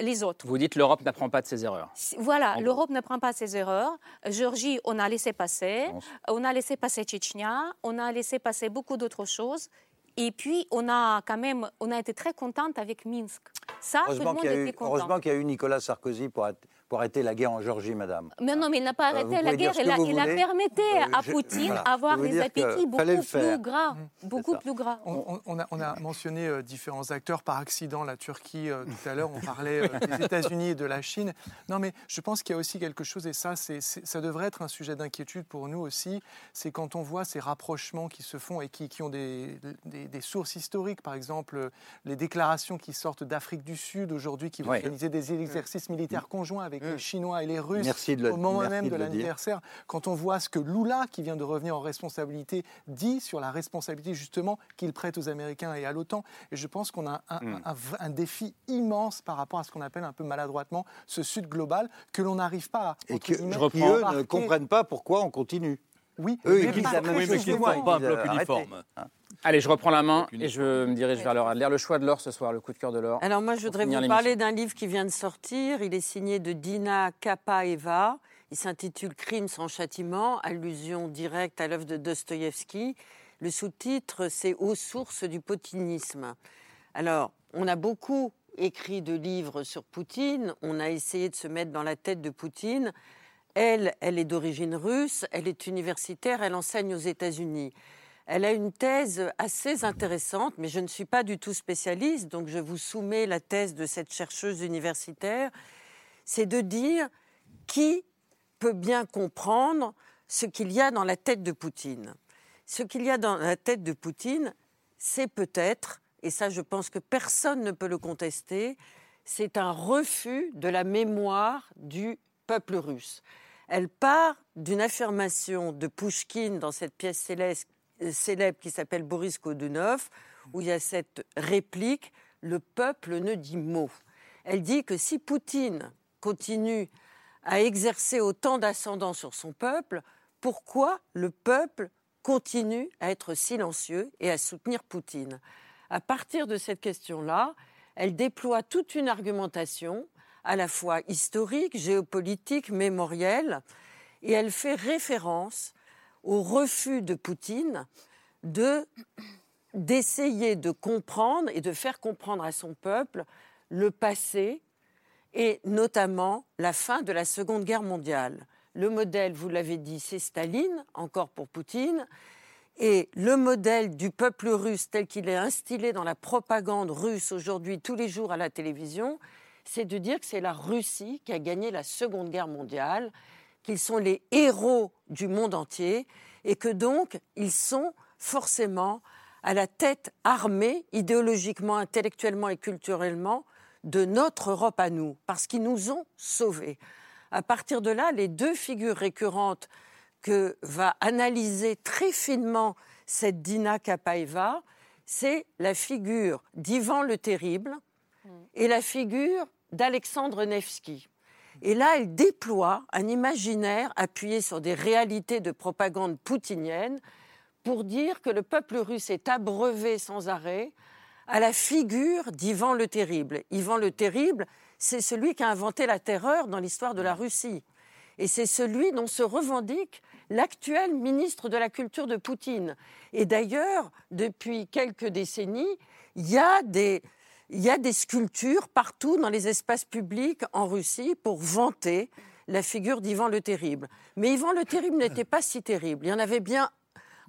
S18: les autres.
S2: Vous dites l'Europe n'apprend pas de ses erreurs.
S18: Voilà, l'Europe n'apprend pas de ses erreurs. Géorgie, on a laissé passer. On a laissé passer Tchétchnia. On a laissé passer beaucoup d'autres choses. Et puis, on a quand même, on a été très contente avec Minsk. Ça,
S15: heureusement
S18: tout le monde
S15: était content. Heureusement qu'il y a eu Nicolas Sarkozy pour, pour arrêter la guerre en Géorgie, madame.
S18: Mais non, mais il n'a pas euh, arrêté la guerre, il a, il a permetté euh, à Poutine d'avoir des appétits beaucoup plus gras. Beaucoup plus gras.
S14: On, a, on, a, mentionné euh, différents acteurs par accident, la Turquie tout à l'heure, on parlait des (laughs) États-Unis et de la Chine. Non, mais je pense qu'il y a aussi quelque chose, et ça, ça devrait être un sujet d'inquiétude pour nous aussi, c'est quand on voit ces rapprochements qui se font et qui, qui ont des, des, des, sources historiques, par exemple les déclarations qui sortent d'Afrique du Sud aujourd'hui, qui vont organiser des exercices militaires conjoints avec les mm. Chinois et les Russes au moment même de, l'anniversaire. Quand on voit ce que Lula, qui vient de revenir en responsabilité, dit sur la responsabilité justement qu'il prête aux Américains et à l'OTAN. Et je pense qu'on a un, mm. défi immense par rapport à ce qu'on appelle un peu maladroitement ce Sud global que l'on n'arrive pas à.
S15: Et que, eux ne comprennent pas pourquoi on continue.
S14: Oui,
S4: eux, ils disent la même chose. pas un bloc uniforme. Hein.
S2: Allez, je reprends la main et je me dirige vers l'or. Le choix de l'or ce soir, le coup de cœur de l'or.
S17: Alors moi, je voudrais vous parler d'un livre qui vient de sortir. Il est signé de Dina Kapaeva. Il s'intitule Crime sans châtiment, allusion directe à l'œuvre de Dostoïevski. Le sous-titre, c'est Aux sources du poutinisme. Alors, on a beaucoup écrit de livres sur Poutine, on a essayé de se mettre dans la tête de Poutine. Elle, elle est d'origine russe, elle est universitaire, elle enseigne aux États-Unis. Elle a une thèse assez intéressante, mais je ne suis pas du tout spécialiste, donc je vous soumets la thèse de cette chercheuse universitaire. C'est de dire qui peut bien comprendre ce qu'il y a dans la tête de Poutine. Ce qu'il y a dans la tête de Poutine, c'est peut-être, et ça je pense que personne ne peut le contester, c'est un refus de la mémoire du peuple russe. Elle part d'une affirmation de Pouchkine dans cette pièce célèbre qui s'appelle Boris Kodunov, où il y a cette réplique Le peuple ne dit mot. Elle dit que si Poutine continue à exercer autant d'ascendant sur son peuple, pourquoi le peuple continue à être silencieux et à soutenir Poutine? À partir de cette question-là, elle déploie toute une argumentation à la fois historique, géopolitique, mémorielle, et elle fait référence au refus de Poutine de d'essayer de comprendre et de faire comprendre à son peuple le passé et notamment la fin de la Seconde Guerre mondiale. Le modèle, vous l'avez dit, c'est Staline, encore pour Poutine, et le modèle du peuple russe tel qu'il est instillé dans la propagande russe aujourd'hui tous les jours à la télévision, c'est de dire que c'est la Russie qui a gagné la Seconde Guerre mondiale, qu'ils sont les héros du monde entier et que donc ils sont forcément à la tête armée, idéologiquement, intellectuellement et culturellement, de notre Europe à nous, parce qu'ils nous ont sauvés. À partir de là, les deux figures récurrentes que va analyser très finement cette Dina Kapaeva, c'est la figure d'Ivan le Terrible, et la figure d'Alexandre Nevsky. Et là, elle déploie un imaginaire appuyé sur des réalités de propagande poutinienne pour dire que le peuple russe est abreuvé sans arrêt à la figure d'Ivan le Terrible. Ivan le Terrible, c'est celui qui a inventé la terreur dans l'histoire de la Russie. Et c'est celui dont se revendique l'actuel ministre de la Culture de Poutine. Et d'ailleurs, depuis quelques décennies, il y a des, il y a des sculptures partout dans les espaces publics en Russie pour vanter la figure d'Ivan le Terrible. Mais Ivan le Terrible n'était pas si terrible. Il y en avait bien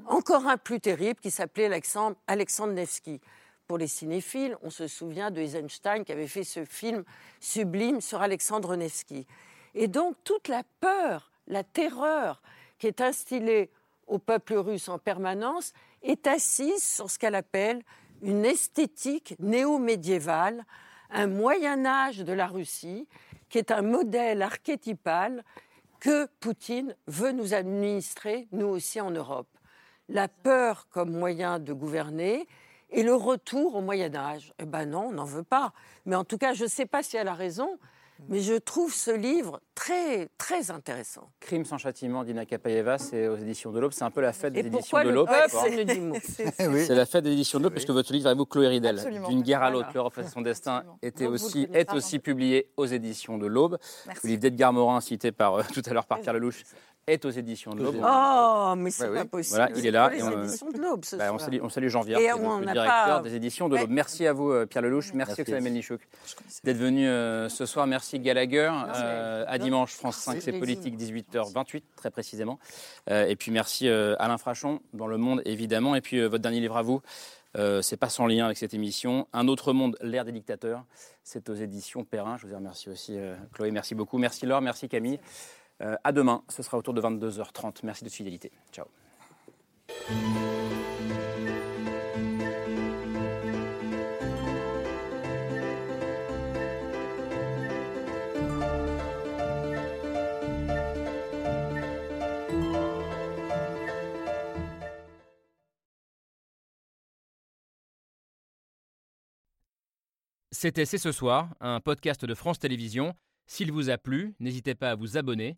S17: encore un plus terrible qui s'appelait Alexandre, Alexandre Nevsky. Pour les cinéphiles, on se souvient de Eisenstein qui avait fait ce film sublime sur Alexandre Nevsky. Et donc toute la peur, la terreur qui est instillée au peuple russe en permanence est assise sur ce qu'elle appelle une esthétique néo-médiévale, un Moyen Âge de la Russie, qui est un modèle archétypal que Poutine veut nous administrer, nous aussi en Europe. La peur comme moyen de gouverner et le retour au Moyen Âge. Eh bien non, on n'en veut pas. Mais en tout cas, je ne sais pas si elle a raison, mais je trouve ce livre très, très intéressant.
S2: Crime sans châtiment d'Ina Kapayeva, c'est aux éditions de l'Aube. C'est un peu la fête des éditions de l'Aube. (laughs) C'est la fête des éditions de l'Aube, puisque votre livre, vous, Chloé Ridel, d'une guerre à l'autre, l'Europe face son destin, était aussi, est aussi publié aux éditions de l'Aube. Le livre d'Edgar Morin, cité par, euh, tout à l'heure par Pierre Lelouch, est aux éditions de l'Aube.
S17: Oh, mais c'est pas possible.
S2: Voilà, il est là.
S17: Les éditions de l'Aube, ce
S2: bah, on, salue, on, salue, Jean Viard, le, directeur des éditions de l'Aube. Merci à vous, euh, Pierre Lelouch. Merci, Oksana Melnichouk d'être venu euh, ce soir. Merci Gallagher. Euh, à dimanche, France 5, c'est politique, 18h28, très précisément. et puis merci Alain Frachon, dans Le Monde, évidemment. Et puis votre dernier livre à vous. c'est pas sans lien avec cette émission. Un autre monde, l'ère des dictateurs. C'est aux éditions Perrin. Je vous remercie aussi, Chloé. Merci beaucoup. Merci Laure. Merci Camille. Euh, à demain, ce sera autour de 22h30. Merci de votre fidélité. Ciao. C'était C'est ce soir, un podcast de France Télévisions. S'il vous a plu, n'hésitez pas à vous abonner.